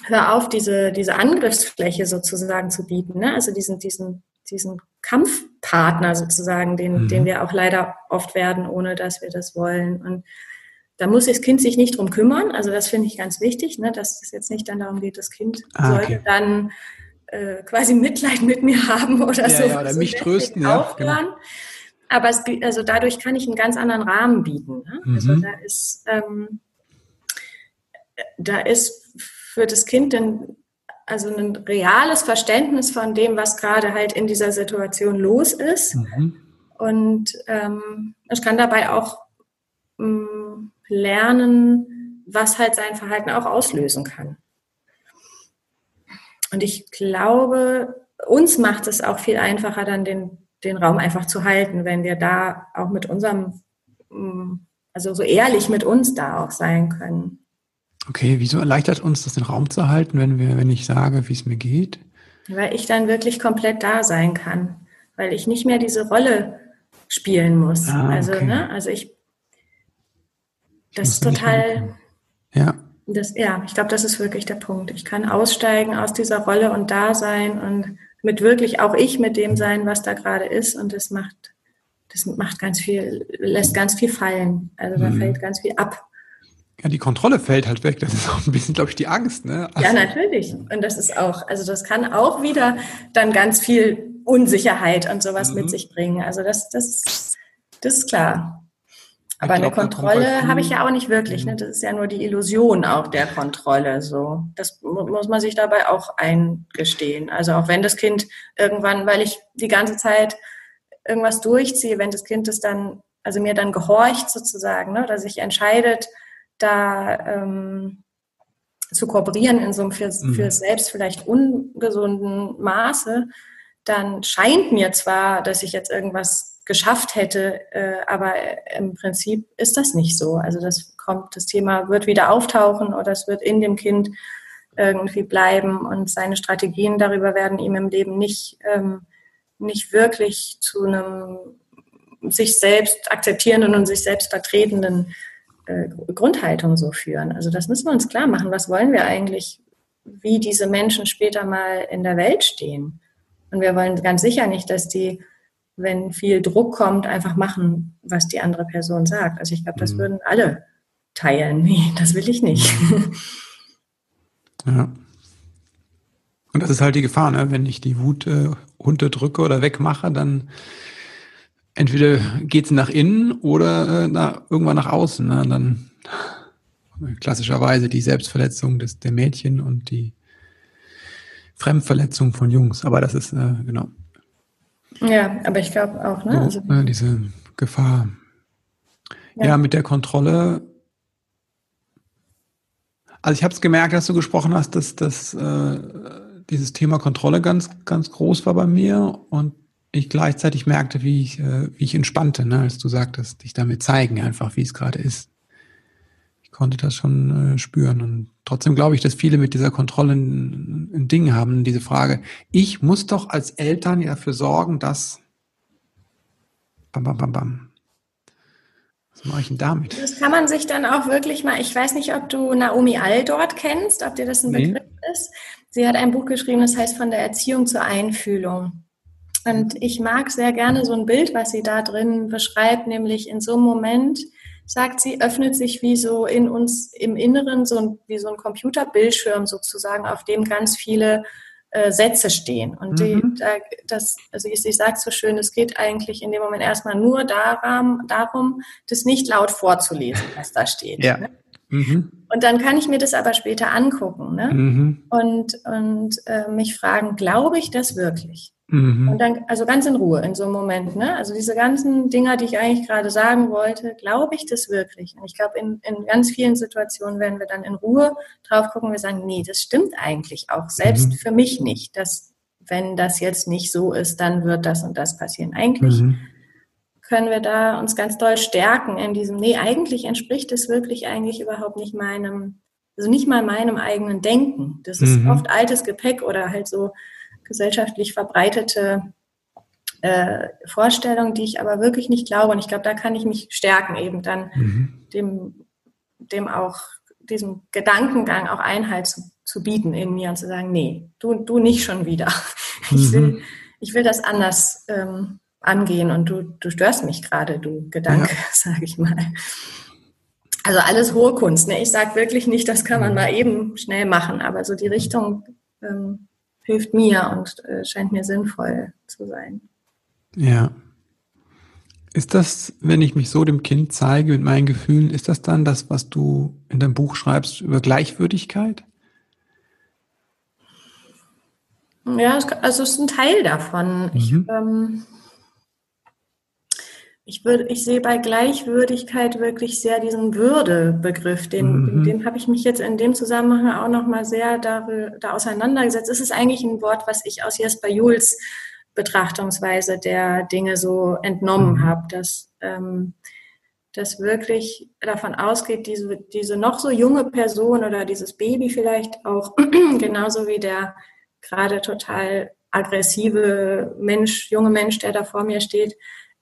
hör auf, diese, diese Angriffsfläche sozusagen zu bieten. Ne? Also diesen, diesen diesen Kampfpartner sozusagen, den, mhm. den wir auch leider oft werden, ohne dass wir das wollen. Und da muss das Kind sich nicht drum kümmern. Also das finde ich ganz wichtig, ne, dass es jetzt nicht dann darum geht, das Kind ah, sollte okay. dann äh, quasi Mitleid mit mir haben oder ja, so. Ja, oder so mich trösten, ja. Genau. Aber es, also dadurch kann ich einen ganz anderen Rahmen bieten. Ne? Mhm. Also da ist, ähm, da ist für das Kind dann also ein reales Verständnis von dem, was gerade halt in dieser Situation los ist. Mhm. Und ähm, ich kann dabei auch ähm, lernen, was halt sein Verhalten auch auslösen kann. Und ich glaube, uns macht es auch viel einfacher, dann den, den Raum einfach zu halten, wenn wir da auch mit unserem, also so ehrlich mit uns da auch sein können. Okay, wieso erleichtert uns das den Raum zu halten, wenn wir, wenn ich sage, wie es mir geht? Weil ich dann wirklich komplett da sein kann, weil ich nicht mehr diese Rolle spielen muss. Ah, also, okay. ne, also ich, das ist total, ja. Das, ja, ich glaube, das ist wirklich der Punkt. Ich kann aussteigen aus dieser Rolle und da sein und mit wirklich auch ich mit dem sein, was da gerade ist. Und das macht, das macht ganz viel, lässt ganz viel fallen. Also da mhm. fällt ganz viel ab. Ja, die Kontrolle fällt halt weg. Das ist auch ein bisschen, glaube ich, die Angst. Ne? Also, ja, natürlich. Und das ist auch, also das kann auch wieder dann ganz viel Unsicherheit und sowas mhm. mit sich bringen. Also das, das, das ist klar. Aber eine Kontrolle habe ich ja auch nicht wirklich. Ne? Das ist ja nur die Illusion auch der Kontrolle. So, das muss man sich dabei auch eingestehen. Also auch wenn das Kind irgendwann, weil ich die ganze Zeit irgendwas durchziehe, wenn das Kind es dann, also mir dann gehorcht sozusagen, ne? dass sich entscheidet, da ähm, zu kooperieren in so einem für, mhm. für selbst vielleicht ungesunden Maße, dann scheint mir zwar, dass ich jetzt irgendwas geschafft hätte, äh, aber im Prinzip ist das nicht so. Also das kommt, das Thema wird wieder auftauchen oder es wird in dem Kind irgendwie bleiben und seine Strategien darüber werden ihm im Leben nicht, ähm, nicht wirklich zu einem sich selbst akzeptierenden und sich selbst vertretenden äh, Grundhaltung so führen. Also das müssen wir uns klar machen. Was wollen wir eigentlich, wie diese Menschen später mal in der Welt stehen? Und wir wollen ganz sicher nicht, dass die, wenn viel Druck kommt, einfach machen, was die andere Person sagt. Also ich glaube, das mhm. würden alle teilen. Nee, das will ich nicht. Ja. Und das ist halt die Gefahr, ne? wenn ich die Wut äh, unterdrücke oder wegmache, dann entweder geht es nach innen oder äh, na, irgendwann nach außen. Ne? dann klassischerweise die Selbstverletzung des, der Mädchen und die Fremdverletzung von Jungs. Aber das ist, äh, genau. Ja, aber ich glaube auch, ne? Also, äh, diese Gefahr. Ja. ja, mit der Kontrolle. Also ich habe es gemerkt, dass du gesprochen hast, dass, dass äh, dieses Thema Kontrolle ganz, ganz groß war bei mir und ich gleichzeitig merkte, wie ich, äh, wie ich entspannte, ne, als du sagtest, dich damit zeigen, einfach wie es gerade ist. Ich konnte das schon äh, spüren. Und trotzdem glaube ich, dass viele mit dieser Kontrolle ein, ein Ding haben, diese Frage, ich muss doch als Eltern dafür sorgen, dass bam, bam, bam, bam. Was mache ich denn damit? Das kann man sich dann auch wirklich mal, ich weiß nicht, ob du Naomi All dort kennst, ob dir das ein nee. Begriff ist. Sie hat ein Buch geschrieben, das heißt von der Erziehung zur Einfühlung. Und ich mag sehr gerne so ein Bild, was sie da drin beschreibt, nämlich in so einem Moment, sagt sie, öffnet sich wie so in uns im Inneren so ein, wie so ein Computerbildschirm sozusagen, auf dem ganz viele äh, Sätze stehen. Und die, mhm. da, das, also ich, ich sage so schön, es geht eigentlich in dem Moment erstmal nur darum, darum, das nicht laut vorzulesen, was da steht. Ja. Ne? Mhm. Und dann kann ich mir das aber später angucken ne? Mhm. und, und äh, mich fragen, glaube ich das wirklich? Mhm. Und dann, also ganz in Ruhe in so einem Moment, ne? Also diese ganzen Dinger, die ich eigentlich gerade sagen wollte, glaube ich das wirklich? Und ich glaube, in, in ganz vielen Situationen werden wir dann in Ruhe drauf gucken, wir sagen, nee, das stimmt eigentlich auch, selbst mhm. für mich nicht, dass wenn das jetzt nicht so ist, dann wird das und das passieren. Eigentlich mhm. können wir da uns ganz doll stärken in diesem, nee, eigentlich entspricht es wirklich eigentlich überhaupt nicht meinem, also nicht mal meinem eigenen Denken. Das ist mhm. oft altes Gepäck oder halt so gesellschaftlich verbreitete äh, Vorstellung, die ich aber wirklich nicht glaube. Und ich glaube, da kann ich mich stärken, eben dann mhm. dem, dem auch, diesem Gedankengang auch Einhalt zu, zu bieten in mir und zu sagen, nee, du, du nicht schon wieder. Ich will, mhm. ich will das anders ähm, angehen und du, du störst mich gerade, du Gedanke, ja. sage ich mal. Also alles hohe Kunst. Ne? Ich sage wirklich nicht, das kann man mhm. mal eben schnell machen, aber so die Richtung ähm, hilft mir und äh, scheint mir sinnvoll zu sein. Ja. Ist das, wenn ich mich so dem Kind zeige mit meinen Gefühlen, ist das dann das, was du in deinem Buch schreibst über Gleichwürdigkeit? Ja, also es ist ein Teil davon. Mhm. Ich, ähm, ich, würde, ich sehe bei Gleichwürdigkeit wirklich sehr diesen Würdebegriff, den, mhm. dem habe ich mich jetzt in dem Zusammenhang auch nochmal sehr da, da auseinandergesetzt. Es ist eigentlich ein Wort, was ich aus Jesper Jules Betrachtungsweise der Dinge so entnommen mhm. habe, dass ähm, das wirklich davon ausgeht, diese, diese noch so junge Person oder dieses Baby vielleicht auch, genauso wie der gerade total aggressive Mensch, junge Mensch, der da vor mir steht,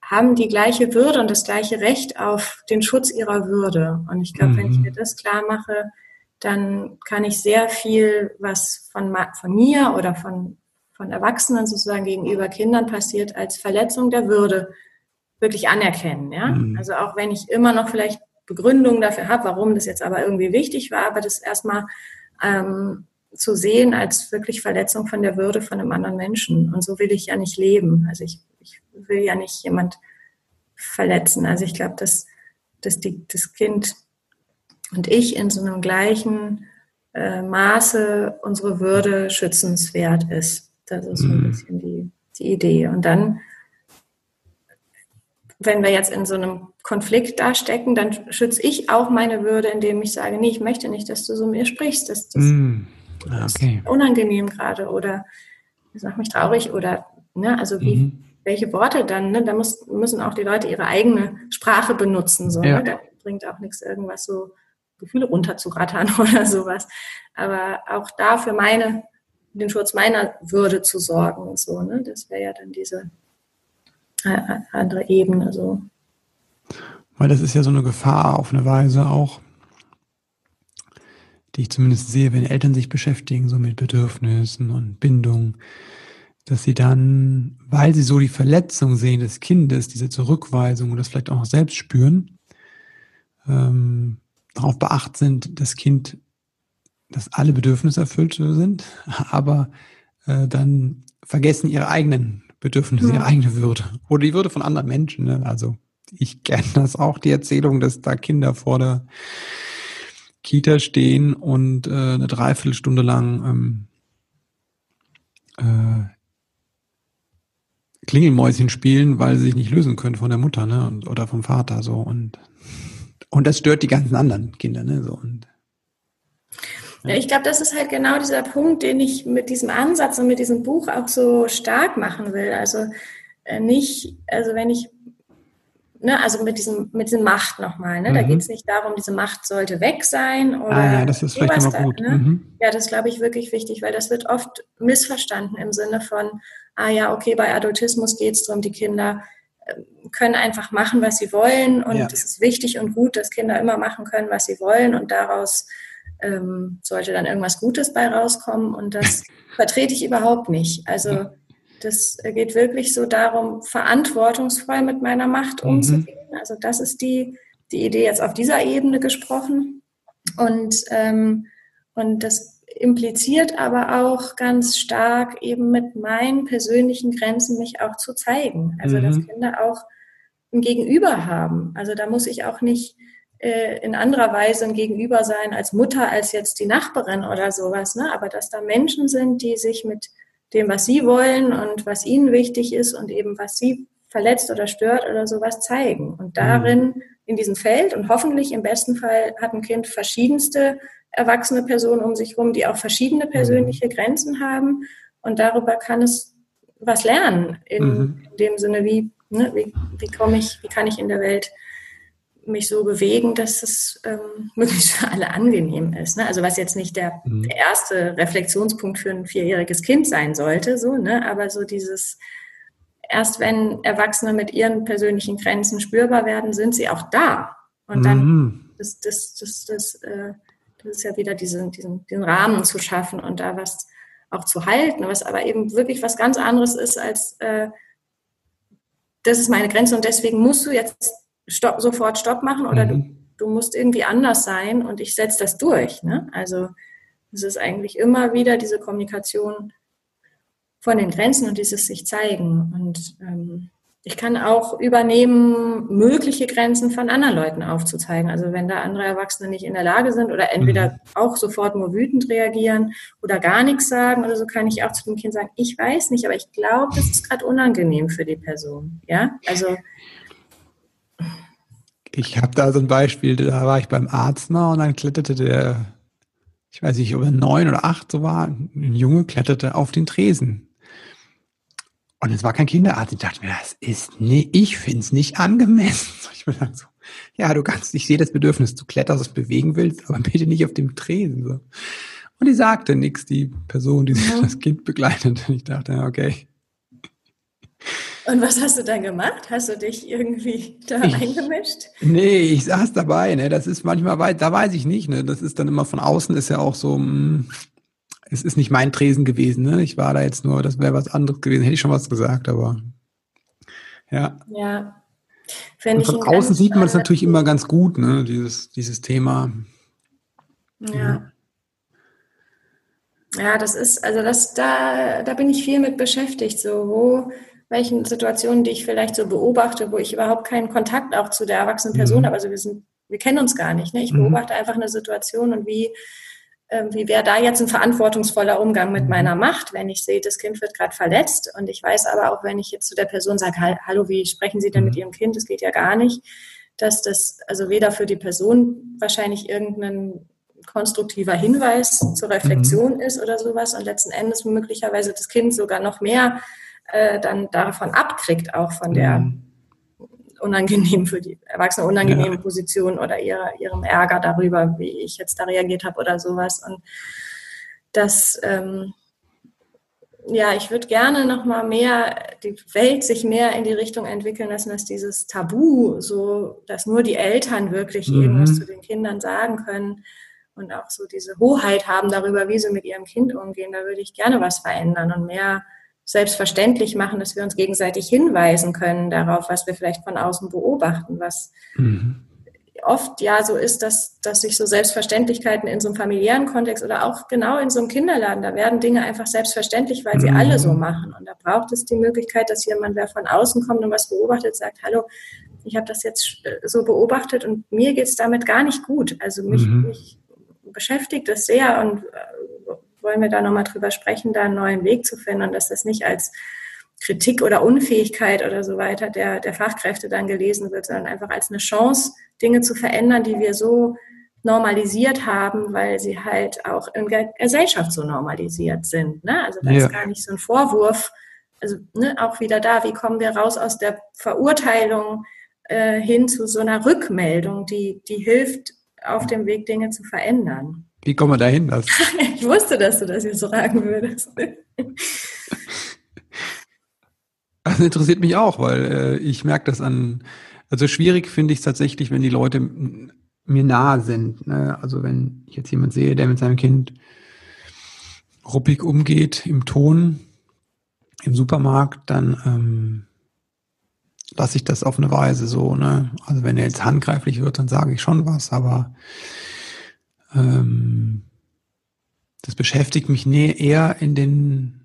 haben die gleiche Würde und das gleiche Recht auf den Schutz ihrer Würde. Und ich glaube, mhm. wenn ich mhm. mir das klar mache, dann kann ich sehr viel, was von, von mir oder von, von Erwachsenen sozusagen gegenüber Kindern passiert, als Verletzung der Würde wirklich anerkennen. Ja? Mhm. Also auch wenn ich immer noch vielleicht Begründungen dafür habe, warum das jetzt aber irgendwie wichtig war, aber das erstmal ähm, zu sehen als wirklich Verletzung von der Würde von einem anderen Menschen. Und so will ich ja nicht leben. Also ich, ich will ja nicht jemand verletzen. Also ich glaube, das, dass die, das Kind und ich in so einem gleichen äh, Maße unsere Würde schützenswert ist. Das ist so ein mhm. bisschen die, die Idee. Und dann, wenn wir jetzt in so einem Konflikt da stecken, dann schütze ich auch meine Würde, indem ich sage, nee, ich möchte nicht, dass du so mir sprichst. Das, das, mm. okay. ist unangenehm gerade oder das macht mich traurig oder, ne, also wie, mhm. Welche Worte dann, ne, da muss, müssen auch die Leute ihre eigene Sprache benutzen, so, ja. ne, da bringt auch nichts, irgendwas so Gefühle runterzurattern oder sowas. Aber auch da für meine, den Schutz meiner Würde zu sorgen, so, ne, das wäre ja dann diese äh, äh, andere Ebene, so. Weil das ist ja so eine Gefahr auf eine Weise auch, die ich zumindest sehe, wenn Eltern sich beschäftigen, so mit Bedürfnissen und Bindung, dass sie dann, weil sie so die Verletzung sehen des Kindes, diese Zurückweisung und das vielleicht auch noch selbst spüren, ähm, darauf beacht sind, das Kind, dass alle Bedürfnisse erfüllt sind, aber äh, dann vergessen ihre eigenen Bedürfnisse, ja. ihre eigene Würde oder die Würde von anderen Menschen. Ne? Also ich kenne das auch, die Erzählung, dass da Kinder vor der Kita stehen und äh, eine Dreiviertelstunde lang ähm, äh, Klingelmäuschen spielen, weil sie sich nicht lösen können von der Mutter, ne? Und, oder vom Vater so. Und, und das stört die ganzen anderen Kinder, ne? So, und, ja. Ich glaube, das ist halt genau dieser Punkt, den ich mit diesem Ansatz und mit diesem Buch auch so stark machen will. Also äh, nicht, also wenn ich ne, also mit diesem, mit diesem Macht nochmal, ne? Mhm. Da geht es nicht darum, diese Macht sollte weg sein oder. Ah, ja, das ist vielleicht nochmal gut. Ne? Mhm. Ja, das glaube ich wirklich wichtig, weil das wird oft missverstanden im Sinne von, ah ja, okay, bei Adultismus geht es darum, die Kinder ähm, können einfach machen, was sie wollen und ja. es ist wichtig und gut, dass Kinder immer machen können, was sie wollen und daraus ähm, sollte dann irgendwas Gutes bei rauskommen und das vertrete ich überhaupt nicht. Also das geht wirklich so darum, verantwortungsvoll mit meiner Macht mhm. umzugehen. Also das ist die, die Idee jetzt auf dieser Ebene gesprochen. Und, ähm, und das impliziert aber auch ganz stark eben mit meinen persönlichen Grenzen mich auch zu zeigen. Also mhm. dass Kinder auch ein Gegenüber haben. Also da muss ich auch nicht äh, in anderer Weise ein Gegenüber sein als Mutter, als jetzt die Nachbarin oder sowas. Ne? Aber dass da Menschen sind, die sich mit dem, was sie wollen und was ihnen wichtig ist und eben was sie verletzt oder stört oder sowas zeigen. Und darin, mhm. In diesem Feld und hoffentlich im besten Fall hat ein Kind verschiedenste erwachsene Personen um sich herum, die auch verschiedene persönliche mhm. Grenzen haben. Und darüber kann es was lernen, in, mhm. dem Sinne, wie, ne, wie, wie komme ich, wie kann ich in der Welt mich so bewegen, dass es ähm, möglichst für alle angenehm ist. Ne? Also was jetzt nicht der, mhm. der, erste Reflexionspunkt für ein vierjähriges Kind sein sollte, so, ne? aber so dieses, erst wenn Erwachsene mit ihren persönlichen Grenzen spürbar werden, sind sie auch da. Und dann, mhm. das, das, das, das, äh, das ist ja wieder diesen, diesen, diesen Rahmen zu schaffen und da was auch zu halten, was aber eben wirklich was ganz anderes ist als, äh, das ist meine Grenze und deswegen musst du jetzt stopp, sofort Stopp machen oder mhm. du, du musst irgendwie anders sein und ich setze das durch. Ne? Also es ist eigentlich immer wieder diese Kommunikation von den Grenzen und dieses sich zeigen. Und ähm, ich kann auch übernehmen, mögliche Grenzen von anderen Leuten aufzuzeigen. Also wenn da andere Erwachsene nicht in der Lage sind oder entweder mhm. auch sofort nur wütend reagieren oder gar nichts sagen oder so, kann ich auch zu dem Kind sagen, ich weiß nicht, aber ich glaube, das ist gerade unangenehm für die Person. Ja, also ich habe da so ein Beispiel, da war ich beim Arzt mal und dann kletterte der, ich weiß nicht, ob er neun oder acht so war, ein Junge kletterte auf den Tresen. Und es war kein Kinderarzt. Ich dachte mir, das ist nee, ich finde es nicht angemessen. Ich mir so, ja, du kannst, ich sehe das Bedürfnis, du kletterst, bewegen willst, aber bitte nicht auf dem Tresen. So. Und die sagte nichts, die Person, die ja. das Kind begleitet. Und ich dachte, okay. Und was hast du dann gemacht? Hast du dich irgendwie da ich, eingemischt? Nee, ich saß dabei. Ne? Das ist manchmal, weit, da weiß ich nicht. Ne? Das ist dann immer von außen, ist ja auch so, mh, hm, es ist nicht mein Tresen gewesen. Ne? Ich war da jetzt nur, das wäre was anderes gewesen. Hätte ich schon was gesagt, aber ja. Ja. Und von außen sieht man es natürlich immer ganz gut, ne? dieses, dieses Thema. ja. ja. Ja, das ist, also das, da, da bin ich viel mit beschäftigt. So, wo, welchen Situationen, die ich vielleicht so beobachte, wo ich überhaupt keinen Kontakt auch zu der erwachsenen Person mhm. habe. Also wir sind, wir kennen uns gar nicht. Ne? Ich mhm. beobachte einfach eine Situation und wie, wie wäre da jetzt ein verantwortungsvoller Umgang mit mhm. meiner Macht, wenn ich sehe, das Kind wird gerade verletzt und ich weiß aber auch, wenn ich jetzt zu der Person sage, hallo, wie sprechen Sie denn mit mhm. Ihrem Kind? Das geht ja gar nicht, dass das also weder für die Person wahrscheinlich irgendein konstruktiver Hinweis zur Reflexion mhm. ist oder sowas und letzten Endes möglicherweise das Kind sogar noch mehr äh, dann davon abkriegt, auch von der mhm. Unangenehmen für die Erwachsene unangenehmen ja. Position oder ihrer, ihrem Ärger darüber, wie ich jetzt da reagiert habe oder sowas. Und das, ähm, ja, ich würde gerne noch mal mehr die Welt sich mehr in die Richtung entwickeln lassen, dass dieses Tabu, so dass nur die Eltern wirklich mhm. irgendwas zu den Kindern sagen können und auch so diese Hoheit haben darüber, wie sie mit ihrem Kind umgehen, da würde ich gerne was verändern und mehr selbstverständlich machen, dass wir uns gegenseitig hinweisen können darauf, was wir vielleicht von außen beobachten, was mhm. oft ja so ist, dass, dass sich so Selbstverständlichkeiten in so einem familiären Kontext oder auch genau in so einem Kinderladen, da werden Dinge einfach selbstverständlich, weil sie mhm. alle so machen. Und da braucht es die Möglichkeit, dass jemand, wer von außen kommt und was beobachtet, sagt, hallo, ich habe das jetzt äh, so beobachtet und mir geht es damit gar nicht gut. Also mich, mhm. mich beschäftigt das sehr und äh, wollen wir da nochmal drüber sprechen, da einen neuen Weg zu finden und dass das nicht als Kritik oder Unfähigkeit oder so weiter der, der Fachkräfte dann gelesen wird, sondern einfach als eine Chance, Dinge zu verändern, die wir so normalisiert haben, weil sie halt auch in der Gesellschaft so normalisiert sind. Ne? Also das ja. ist gar nicht so ein Vorwurf. Also ne, auch wieder da, wie kommen wir raus aus der Verurteilung äh, hin zu so einer Rückmeldung, die, die hilft, auf dem Weg Dinge zu verändern. Wie kommen wir dahin? Das? ich wusste, dass du das jetzt so sagen würdest. Das interessiert mich auch, weil äh, ich merke das an, also schwierig finde ich es tatsächlich, wenn die Leute mir nahe sind. Ne? Also wenn ich jetzt jemand sehe, der mit seinem Kind ruppig umgeht im Ton, im Supermarkt, dann ähm, lasse ich das auf eine Weise so. Ne? Also wenn er jetzt handgreiflich wird, dann sage ich schon was, aber ähm, das beschäftigt mich eher in den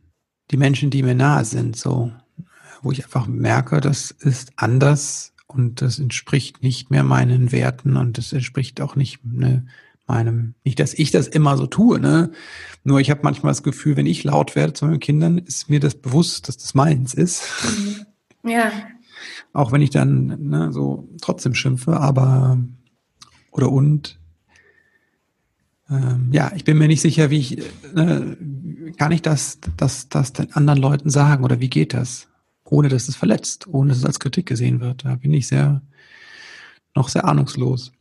die Menschen, die mir nahe sind, so wo ich einfach merke, das ist anders und das entspricht nicht mehr meinen Werten und das entspricht auch nicht ne, meinem, nicht, dass ich das immer so tue, ne? Nur ich habe manchmal das Gefühl, wenn ich laut werde zu meinen Kindern, ist mir das bewusst, dass das meins ist. Mhm. Ja. Auch wenn ich dann ne, so trotzdem schimpfe, aber oder und ähm, ja, ich bin mir nicht sicher, wie ich ne, kann ich das, das, das den anderen Leuten sagen oder wie geht das, ohne dass es verletzt, ohne dass es als Kritik gesehen wird. Da bin ich sehr noch sehr ahnungslos.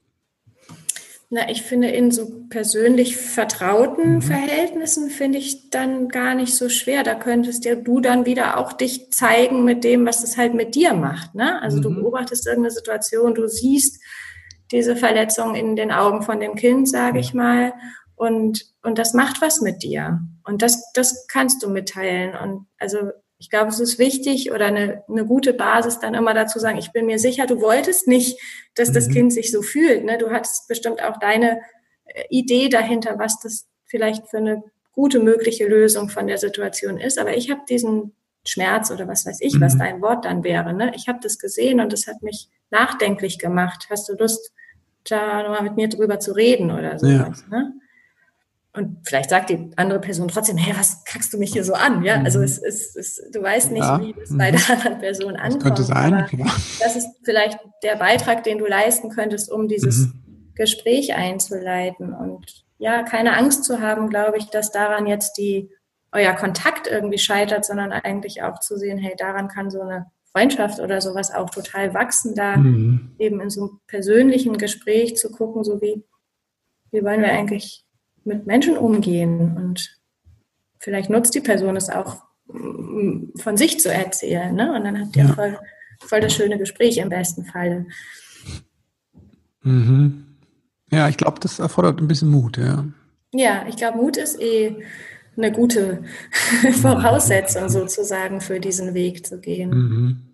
Na, ich finde, in so persönlich vertrauten mhm. Verhältnissen finde ich dann gar nicht so schwer. Da könntest ja du dann wieder auch dich zeigen mit dem, was das halt mit dir macht. Ne? Also mhm. du beobachtest irgendeine Situation, du siehst diese Verletzung in den Augen von dem Kind, sage ich mal, und, und das macht was mit dir. Und das, das kannst du mitteilen. Und also ich glaube, es ist wichtig oder eine, eine gute Basis, dann immer dazu sagen, ich bin mir sicher, du wolltest nicht, dass das mhm. Kind sich so fühlt. Ne? Du hattest bestimmt auch deine äh, Idee dahinter, was das vielleicht für eine gute mögliche Lösung von der Situation ist. Aber ich habe diesen Schmerz oder was weiß ich, mhm. was dein Wort dann wäre. Ne? Ich habe das gesehen und das hat mich nachdenklich gemacht. Hast du Lust, da nochmal mit mir drüber zu reden oder sowas? Ja. Ne? Und vielleicht sagt die andere Person trotzdem, hey, was kackst du mich hier so an? Ja, also mhm. es ist, es, du weißt nicht, ja. wie das bei der anderen Person ankommt. Das könnte sein. Das ist vielleicht der Beitrag, den du leisten könntest, um dieses mhm. Gespräch einzuleiten. Und ja, keine Angst zu haben, glaube ich, dass daran jetzt die, euer Kontakt irgendwie scheitert, sondern eigentlich auch zu sehen, hey, daran kann so eine Freundschaft oder sowas auch total wachsen, da mhm. eben in so einem persönlichen Gespräch zu gucken, so wie, wie wollen wir eigentlich mit Menschen umgehen und vielleicht nutzt die Person es auch mm, von sich zu erzählen. Ne? Und dann habt ihr ja. voll, voll das schöne Gespräch im besten Falle. Mhm. Ja, ich glaube, das erfordert ein bisschen Mut, ja. Ja, ich glaube, Mut ist eh eine gute Voraussetzung sozusagen für diesen Weg zu gehen. Mhm.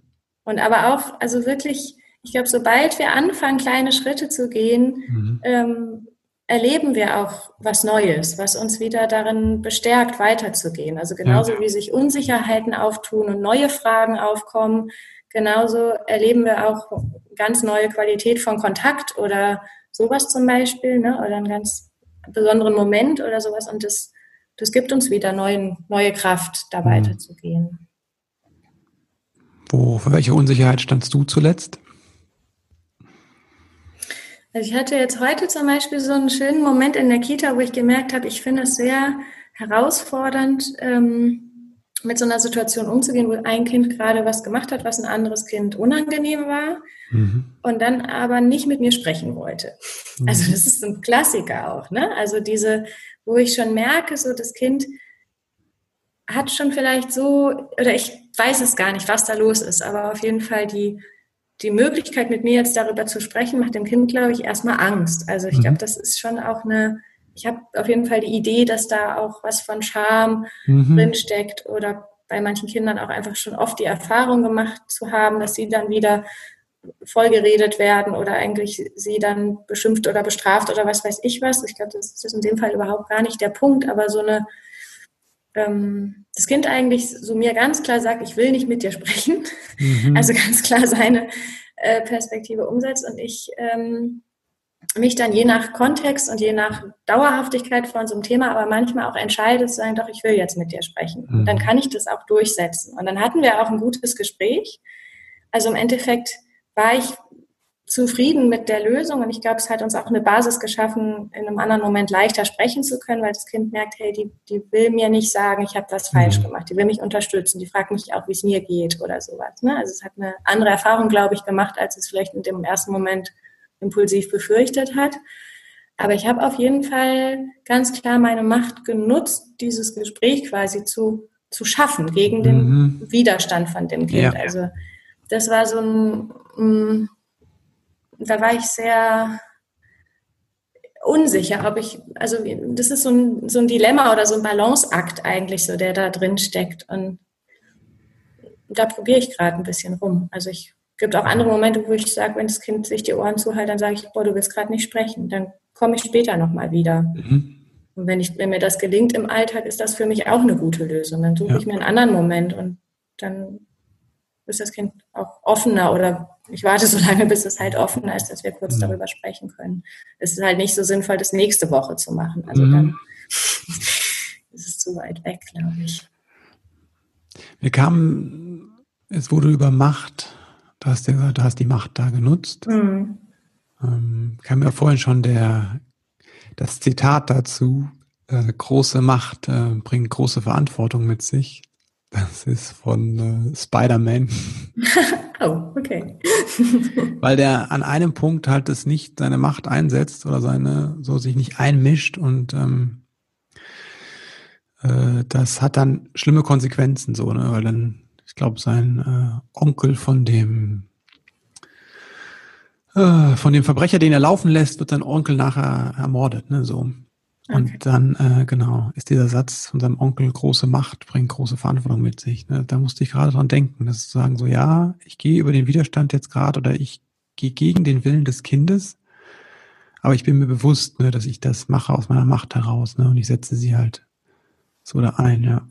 Und aber auch, also wirklich, ich glaube, sobald wir anfangen, kleine Schritte zu gehen, mhm. ähm, erleben wir auch was Neues, was uns wieder darin bestärkt, weiterzugehen. Also genauso ja. wie sich Unsicherheiten auftun und neue Fragen aufkommen, genauso erleben wir auch ganz neue Qualität von Kontakt oder sowas zum Beispiel, ne? oder einen ganz besonderen Moment oder sowas. Und das, das gibt uns wieder neuen, neue Kraft, da mhm. weiterzugehen. Wo, für welche Unsicherheit standst du zuletzt? Also ich hatte jetzt heute zum Beispiel so einen schönen Moment in der Kita, wo ich gemerkt habe, ich finde es sehr herausfordernd, ähm, mit so einer Situation umzugehen, wo ein Kind gerade was gemacht hat, was ein anderes Kind unangenehm war mhm. und dann aber nicht mit mir sprechen wollte. Mhm. Also das ist ein Klassiker auch, ne? Also diese, wo ich schon merke, so das Kind hat schon vielleicht so, oder ich weiß es gar nicht, was da los ist, aber auf jeden Fall die die Möglichkeit, mit mir jetzt darüber zu sprechen, macht dem Kind, glaube ich, erstmal Angst. Also ich mhm. glaube, das ist schon auch eine, ich habe auf jeden Fall die Idee, dass da auch was von Scham mhm. drinsteckt oder bei manchen Kindern auch einfach schon oft die Erfahrung gemacht zu haben, dass sie dann wieder vollgeredet werden oder eigentlich sie dann beschimpft oder bestraft oder was weiß ich was. Ich glaube, das ist in dem Fall überhaupt gar nicht der Punkt, aber so eine ähm, das Kind eigentlich so mir ganz klar sagt, ich will nicht mit dir sprechen, mhm. also ganz klar seine äh, Perspektive umsetzt und ich ähm, mich dann je nach Kontext und je nach Dauerhaftigkeit von so einem Thema, aber manchmal auch entscheide zu sagen, doch, ich will jetzt mit dir sprechen. Mhm. Dann kann ich das auch durchsetzen. Und dann hatten wir auch ein gutes Gespräch. Also im Endeffekt war ich zufrieden mit der Lösung und ich glaube, es hat uns auch eine Basis geschaffen, in einem anderen Moment leichter sprechen zu können, weil das Kind merkt, hey, die, die will mir nicht sagen, ich habe was falsch mhm. gemacht, die will mich unterstützen, die fragt mich auch, wie es mir geht oder sowas. Ne? Also es hat eine andere Erfahrung, glaube ich, gemacht, als es vielleicht in dem ersten Moment impulsiv befürchtet hat. Aber ich habe auf jeden Fall ganz klar meine Macht genutzt, dieses Gespräch quasi zu, zu schaffen gegen den mhm. Widerstand von dem Kind. Ja. Also das war so ein, da war ich sehr unsicher, ob ich, also das ist so ein, so ein Dilemma oder so ein Balanceakt eigentlich so, der da drin steckt. Und da probiere ich gerade ein bisschen rum. Also ich gibt auch andere Momente, wo ich sage, wenn das Kind sich die Ohren zuhält, dann sage ich, boah, du willst gerade nicht sprechen. Dann komme ich später nochmal wieder. Mhm. Und wenn, ich, wenn mir das gelingt im Alltag, ist das für mich auch eine gute Lösung. Dann suche ja. ich mir einen anderen Moment und dann ist das Kind auch offener oder ich warte so lange, bis es halt offener ist, dass wir kurz mhm. darüber sprechen können. Es ist halt nicht so sinnvoll, das nächste Woche zu machen. Also mhm. dann ist es zu weit weg, glaube ich. Wir kamen, es wurde über Macht, du hast, ja, du hast die Macht da genutzt. Mhm. Ähm, kam ja vorhin schon der, das Zitat dazu, äh, große Macht äh, bringt große Verantwortung mit sich. Das ist von äh, Spider-Man. oh, okay. Weil der an einem Punkt halt es nicht seine Macht einsetzt oder seine, so sich nicht einmischt und ähm, äh, das hat dann schlimme Konsequenzen, so, ne? Weil dann, ich glaube, sein äh, Onkel von dem äh, von dem Verbrecher, den er laufen lässt, wird sein Onkel nachher ermordet, ne? So. Und okay. dann, äh, genau, ist dieser Satz von seinem Onkel, große Macht bringt große Verantwortung mit sich. Ne? Da musste ich gerade dran denken, dass zu sagen, so ja, ich gehe über den Widerstand jetzt gerade oder ich gehe gegen den Willen des Kindes, aber ich bin mir bewusst, ne, dass ich das mache aus meiner Macht heraus, ne? Und ich setze sie halt so da ein, ja.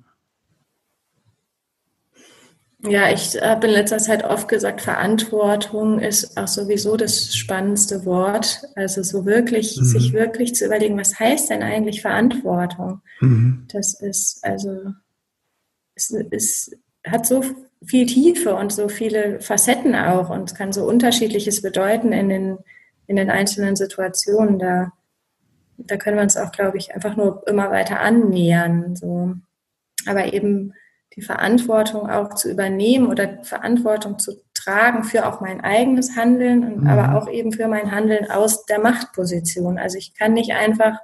Ja, ich habe in letzter Zeit oft gesagt, Verantwortung ist auch sowieso das spannendste Wort. Also so wirklich, mhm. sich wirklich zu überlegen, was heißt denn eigentlich Verantwortung? Mhm. Das ist, also, es, es hat so viel Tiefe und so viele Facetten auch und kann so unterschiedliches bedeuten in den, in den einzelnen Situationen. Da, da können wir uns auch, glaube ich, einfach nur immer weiter annähern. So. Aber eben die Verantwortung auch zu übernehmen oder Verantwortung zu tragen für auch mein eigenes Handeln, und mhm. aber auch eben für mein Handeln aus der Machtposition. Also ich kann nicht einfach,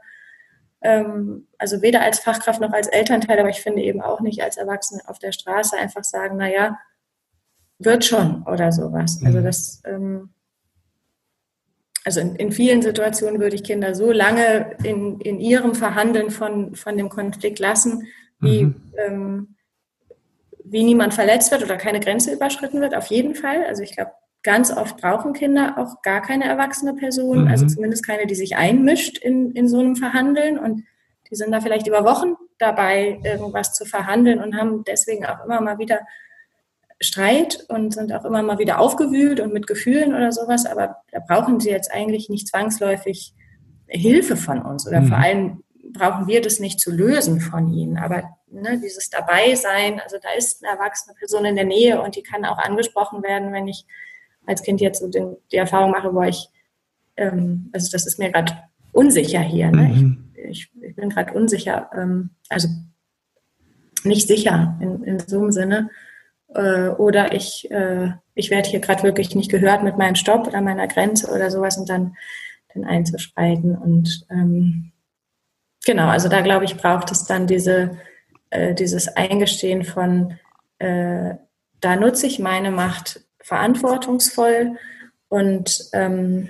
ähm, also weder als Fachkraft noch als Elternteil, aber ich finde eben auch nicht als Erwachsene auf der Straße einfach sagen, na ja, wird schon oder sowas. Also mhm. das, ähm, also in, in, vielen Situationen würde ich Kinder so lange in, in ihrem Verhandeln von, von dem Konflikt lassen, wie mhm. ähm, wie niemand verletzt wird oder keine Grenze überschritten wird, auf jeden Fall. Also ich glaube, ganz oft brauchen Kinder auch gar keine erwachsene Person, also mhm. also zumindest keine, die sich einmischt in, in so einem Verhandeln und die sind da vielleicht über Wochen dabei, irgendwas zu verhandeln und haben deswegen auch immer mal wieder Streit und sind auch immer mal wieder aufgewühlt und mit Gefühlen oder sowas, aber da brauchen sie jetzt eigentlich nicht zwangsläufig Hilfe von uns oder mhm. vor allem brauchen wir das nicht zu lösen von ihnen. Aber ne, dieses Dabeisein, also da ist eine erwachsene Person in der Nähe und die kann auch angesprochen werden, wenn ich als Kind jetzt so den, die Erfahrung mache, wo ich, ähm, also das ist mir gerade unsicher hier. Ne? Mhm. Ich, ich, ich, bin gerade unsicher, ähm, also nicht sicher in, in so einem Sinne. Äh, oder ich, äh, ich werde hier gerade wirklich nicht gehört mit meinem Stopp oder meiner Grenze oder sowas und dann, dann einzuschreiten. Und ähm, genau, also da glaube ich, braucht es dann diese, äh, dieses Eingestehen von, äh, da nutze ich meine Macht verantwortungsvoll und ähm,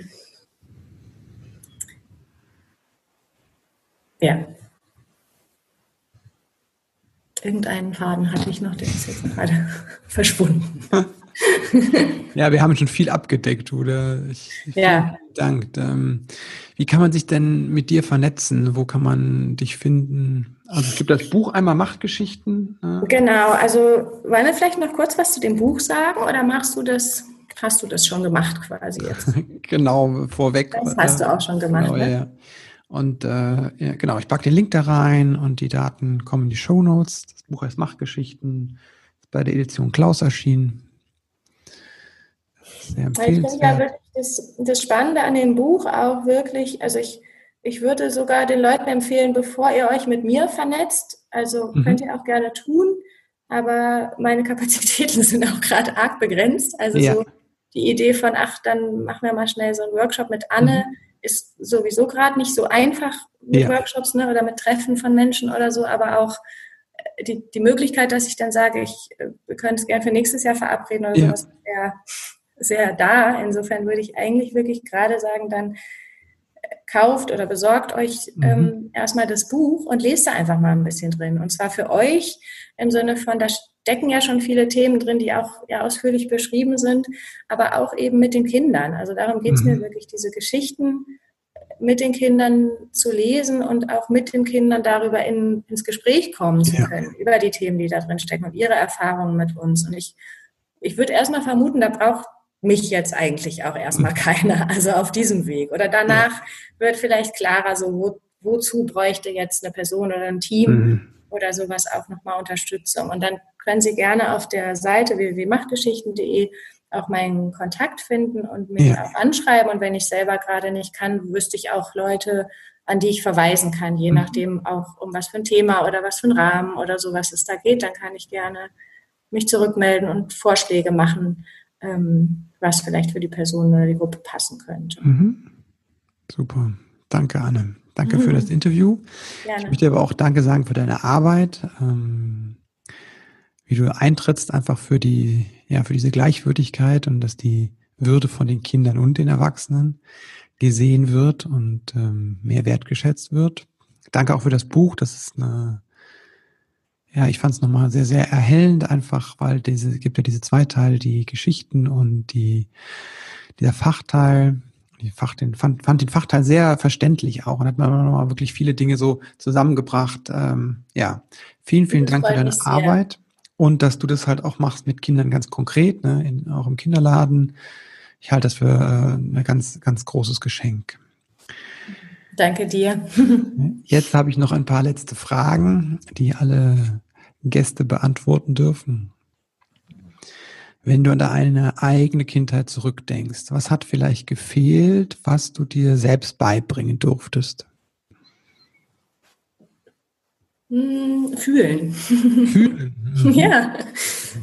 ja. Irgendeinen Faden hatte ich noch, der ist jetzt gerade verschwunden. ja, wir haben schon viel abgedeckt, oder? Ich, ich ja. Dank. Ähm, wie kann man sich denn mit dir vernetzen? Wo kann man dich finden? Also es gibt das Buch einmal Machtgeschichten. Ne? Genau, also wollen wir vielleicht noch kurz was zu dem Buch sagen oder machst du das, hast du das schon gemacht quasi jetzt? genau, vorweg. Das hast du auch schon gemacht, genau, ne? ja. Und äh, ja, genau, ich packe den Link da rein und die Daten kommen in die Show Notes. Das Buch heißt Machtgeschichten, ist bei der Edition Klaus erschienen. Sehr empfehlenswert. Ich finde ja wirklich das, das Spannende an dem Buch auch wirklich, also ich ich würde sogar den Leuten empfehlen, bevor ihr euch mit mir vernetzt, also mhm. könnt ihr auch gerne tun, aber meine Kapazitäten sind auch gerade arg begrenzt. Also ja. so die Idee von, ach, dann machen wir mal schnell so einen Workshop mit Anne, mhm. ist sowieso gerade nicht so einfach mit ja. Workshops ne, oder mit Treffen von Menschen oder so, aber auch äh, die, die Möglichkeit, dass ich dann sage, ich, äh, wir können es gerne für nächstes Jahr verabreden oder ja. sowas, wäre sehr da. Insofern würde ich eigentlich wirklich gerade sagen, dann kauft oder besorgt euch mhm. ähm, erstmal das Buch und lest da einfach mal ein bisschen drin. Und zwar für euch im Sinne von, da stecken ja schon viele Themen drin, die auch ja, ausführlich beschrieben sind, aber auch eben mit den Kindern. Also darum geht es mhm. mir wirklich, diese Geschichten mit den Kindern zu lesen und auch mit den Kindern darüber in, ins Gespräch kommen zu können, ja. über die Themen, die da drin stecken und ihre Erfahrungen mit uns. Und ich, ich würde erstmal vermuten, da braucht mich jetzt eigentlich auch erstmal keiner, also auf diesem Weg. Oder danach wird vielleicht klarer, so wo, wozu bräuchte jetzt eine Person oder ein Team mhm. oder sowas auch nochmal Unterstützung. Und dann können Sie gerne auf der Seite www.machtgeschichten.de auch meinen Kontakt finden und mich ja. auch anschreiben. Und wenn ich selber gerade nicht kann, wüsste ich auch Leute, an die ich verweisen kann, je mhm. nachdem auch um was für ein Thema oder was für ein Rahmen oder sowas es da geht, dann kann ich gerne mich zurückmelden und Vorschläge machen, was vielleicht für die Person oder die Gruppe passen könnte. Mhm. Super. Danke, Anne. Danke mhm. für das Interview. Gerne. Ich möchte aber auch Danke sagen für deine Arbeit, ähm, wie du eintrittst einfach für die, ja, für diese Gleichwürdigkeit und dass die Würde von den Kindern und den Erwachsenen gesehen wird und ähm, mehr wertgeschätzt wird. Danke auch für das Buch. Das ist eine ja, ich fand es nochmal sehr, sehr erhellend, einfach, weil diese gibt ja diese zwei Teile, die Geschichten und die dieser Fachteil. Die Fach, den, fand, fand den Fachteil sehr verständlich auch und hat man nochmal wirklich viele Dinge so zusammengebracht. Ähm, ja, vielen, vielen Dank für deine Arbeit und dass du das halt auch machst mit Kindern ganz konkret, ne, in, auch im Kinderladen. Ich halte das für äh, ein ganz, ganz großes Geschenk. Danke dir. Jetzt habe ich noch ein paar letzte Fragen, die alle Gäste beantworten dürfen. Wenn du an deine eigene Kindheit zurückdenkst, was hat vielleicht gefehlt, was du dir selbst beibringen durftest? Hm, fühlen. Fühlen. ja.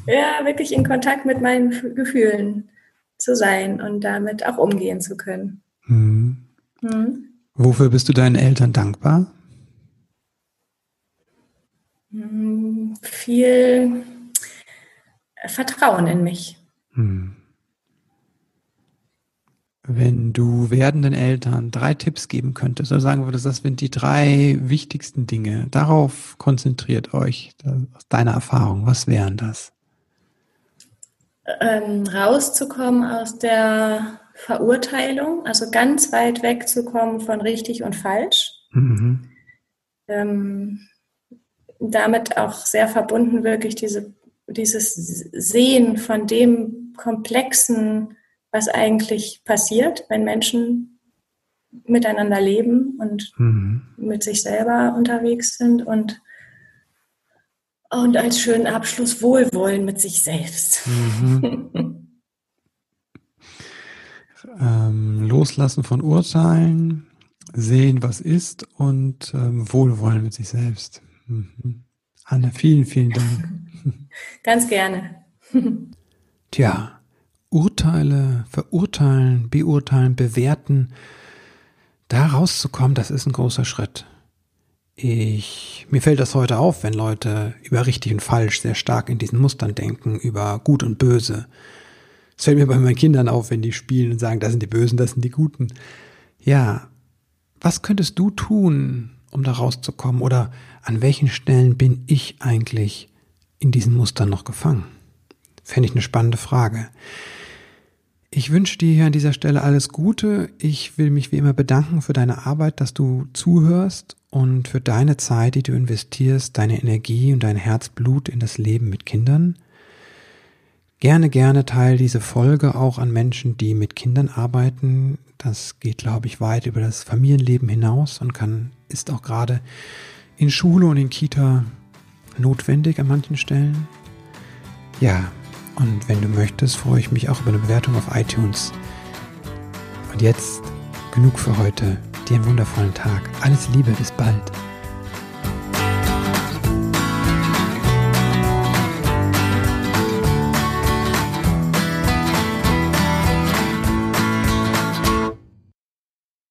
ja, wirklich in Kontakt mit meinen Gefühlen zu sein und damit auch umgehen zu können. Mhm. Mhm. Wofür bist du deinen Eltern dankbar? Viel Vertrauen in mich. Hm. Wenn du werdenden Eltern drei Tipps geben könntest, oder sagen würdest, das sind die drei wichtigsten Dinge, darauf konzentriert euch aus deiner Erfahrung. Was wären das? ähm, rauszukommen aus der Verurteilung, also ganz weit wegzukommen von richtig und falsch. Mhm. Ähm, damit auch sehr verbunden wirklich diese, dieses Sehen von dem Komplexen, was eigentlich passiert, wenn Menschen miteinander leben und mhm. mit sich selber unterwegs sind und, und als schönen Abschluss Wohlwollen mit sich selbst. Mhm. ähm, loslassen von Urteilen, sehen, was ist und ähm, Wohlwollen mit sich selbst. Mhm. Anne, vielen, vielen Dank. Ganz gerne. Tja, Urteile, verurteilen, beurteilen, bewerten, da rauszukommen, das ist ein großer Schritt. Ich, mir fällt das heute auf, wenn Leute über richtig und falsch sehr stark in diesen Mustern denken, über gut und böse. Es fällt mir bei meinen Kindern auf, wenn die spielen und sagen, das sind die Bösen, das sind die Guten. Ja, was könntest du tun, um da rauszukommen? Oder an welchen Stellen bin ich eigentlich in diesen Mustern noch gefangen? Fände ich eine spannende Frage. Ich wünsche dir hier an dieser Stelle alles Gute. Ich will mich wie immer bedanken für deine Arbeit, dass du zuhörst und für deine Zeit, die du investierst, deine Energie und dein Herzblut in das Leben mit Kindern. Gerne, gerne teile diese Folge auch an Menschen, die mit Kindern arbeiten. Das geht, glaube ich, weit über das Familienleben hinaus und kann, ist auch gerade in Schule und in Kita notwendig an manchen Stellen. Ja, und wenn du möchtest, freue ich mich auch über eine Bewertung auf iTunes. Und jetzt genug für heute. Dir einen wundervollen Tag. Alles Liebe, bis bald.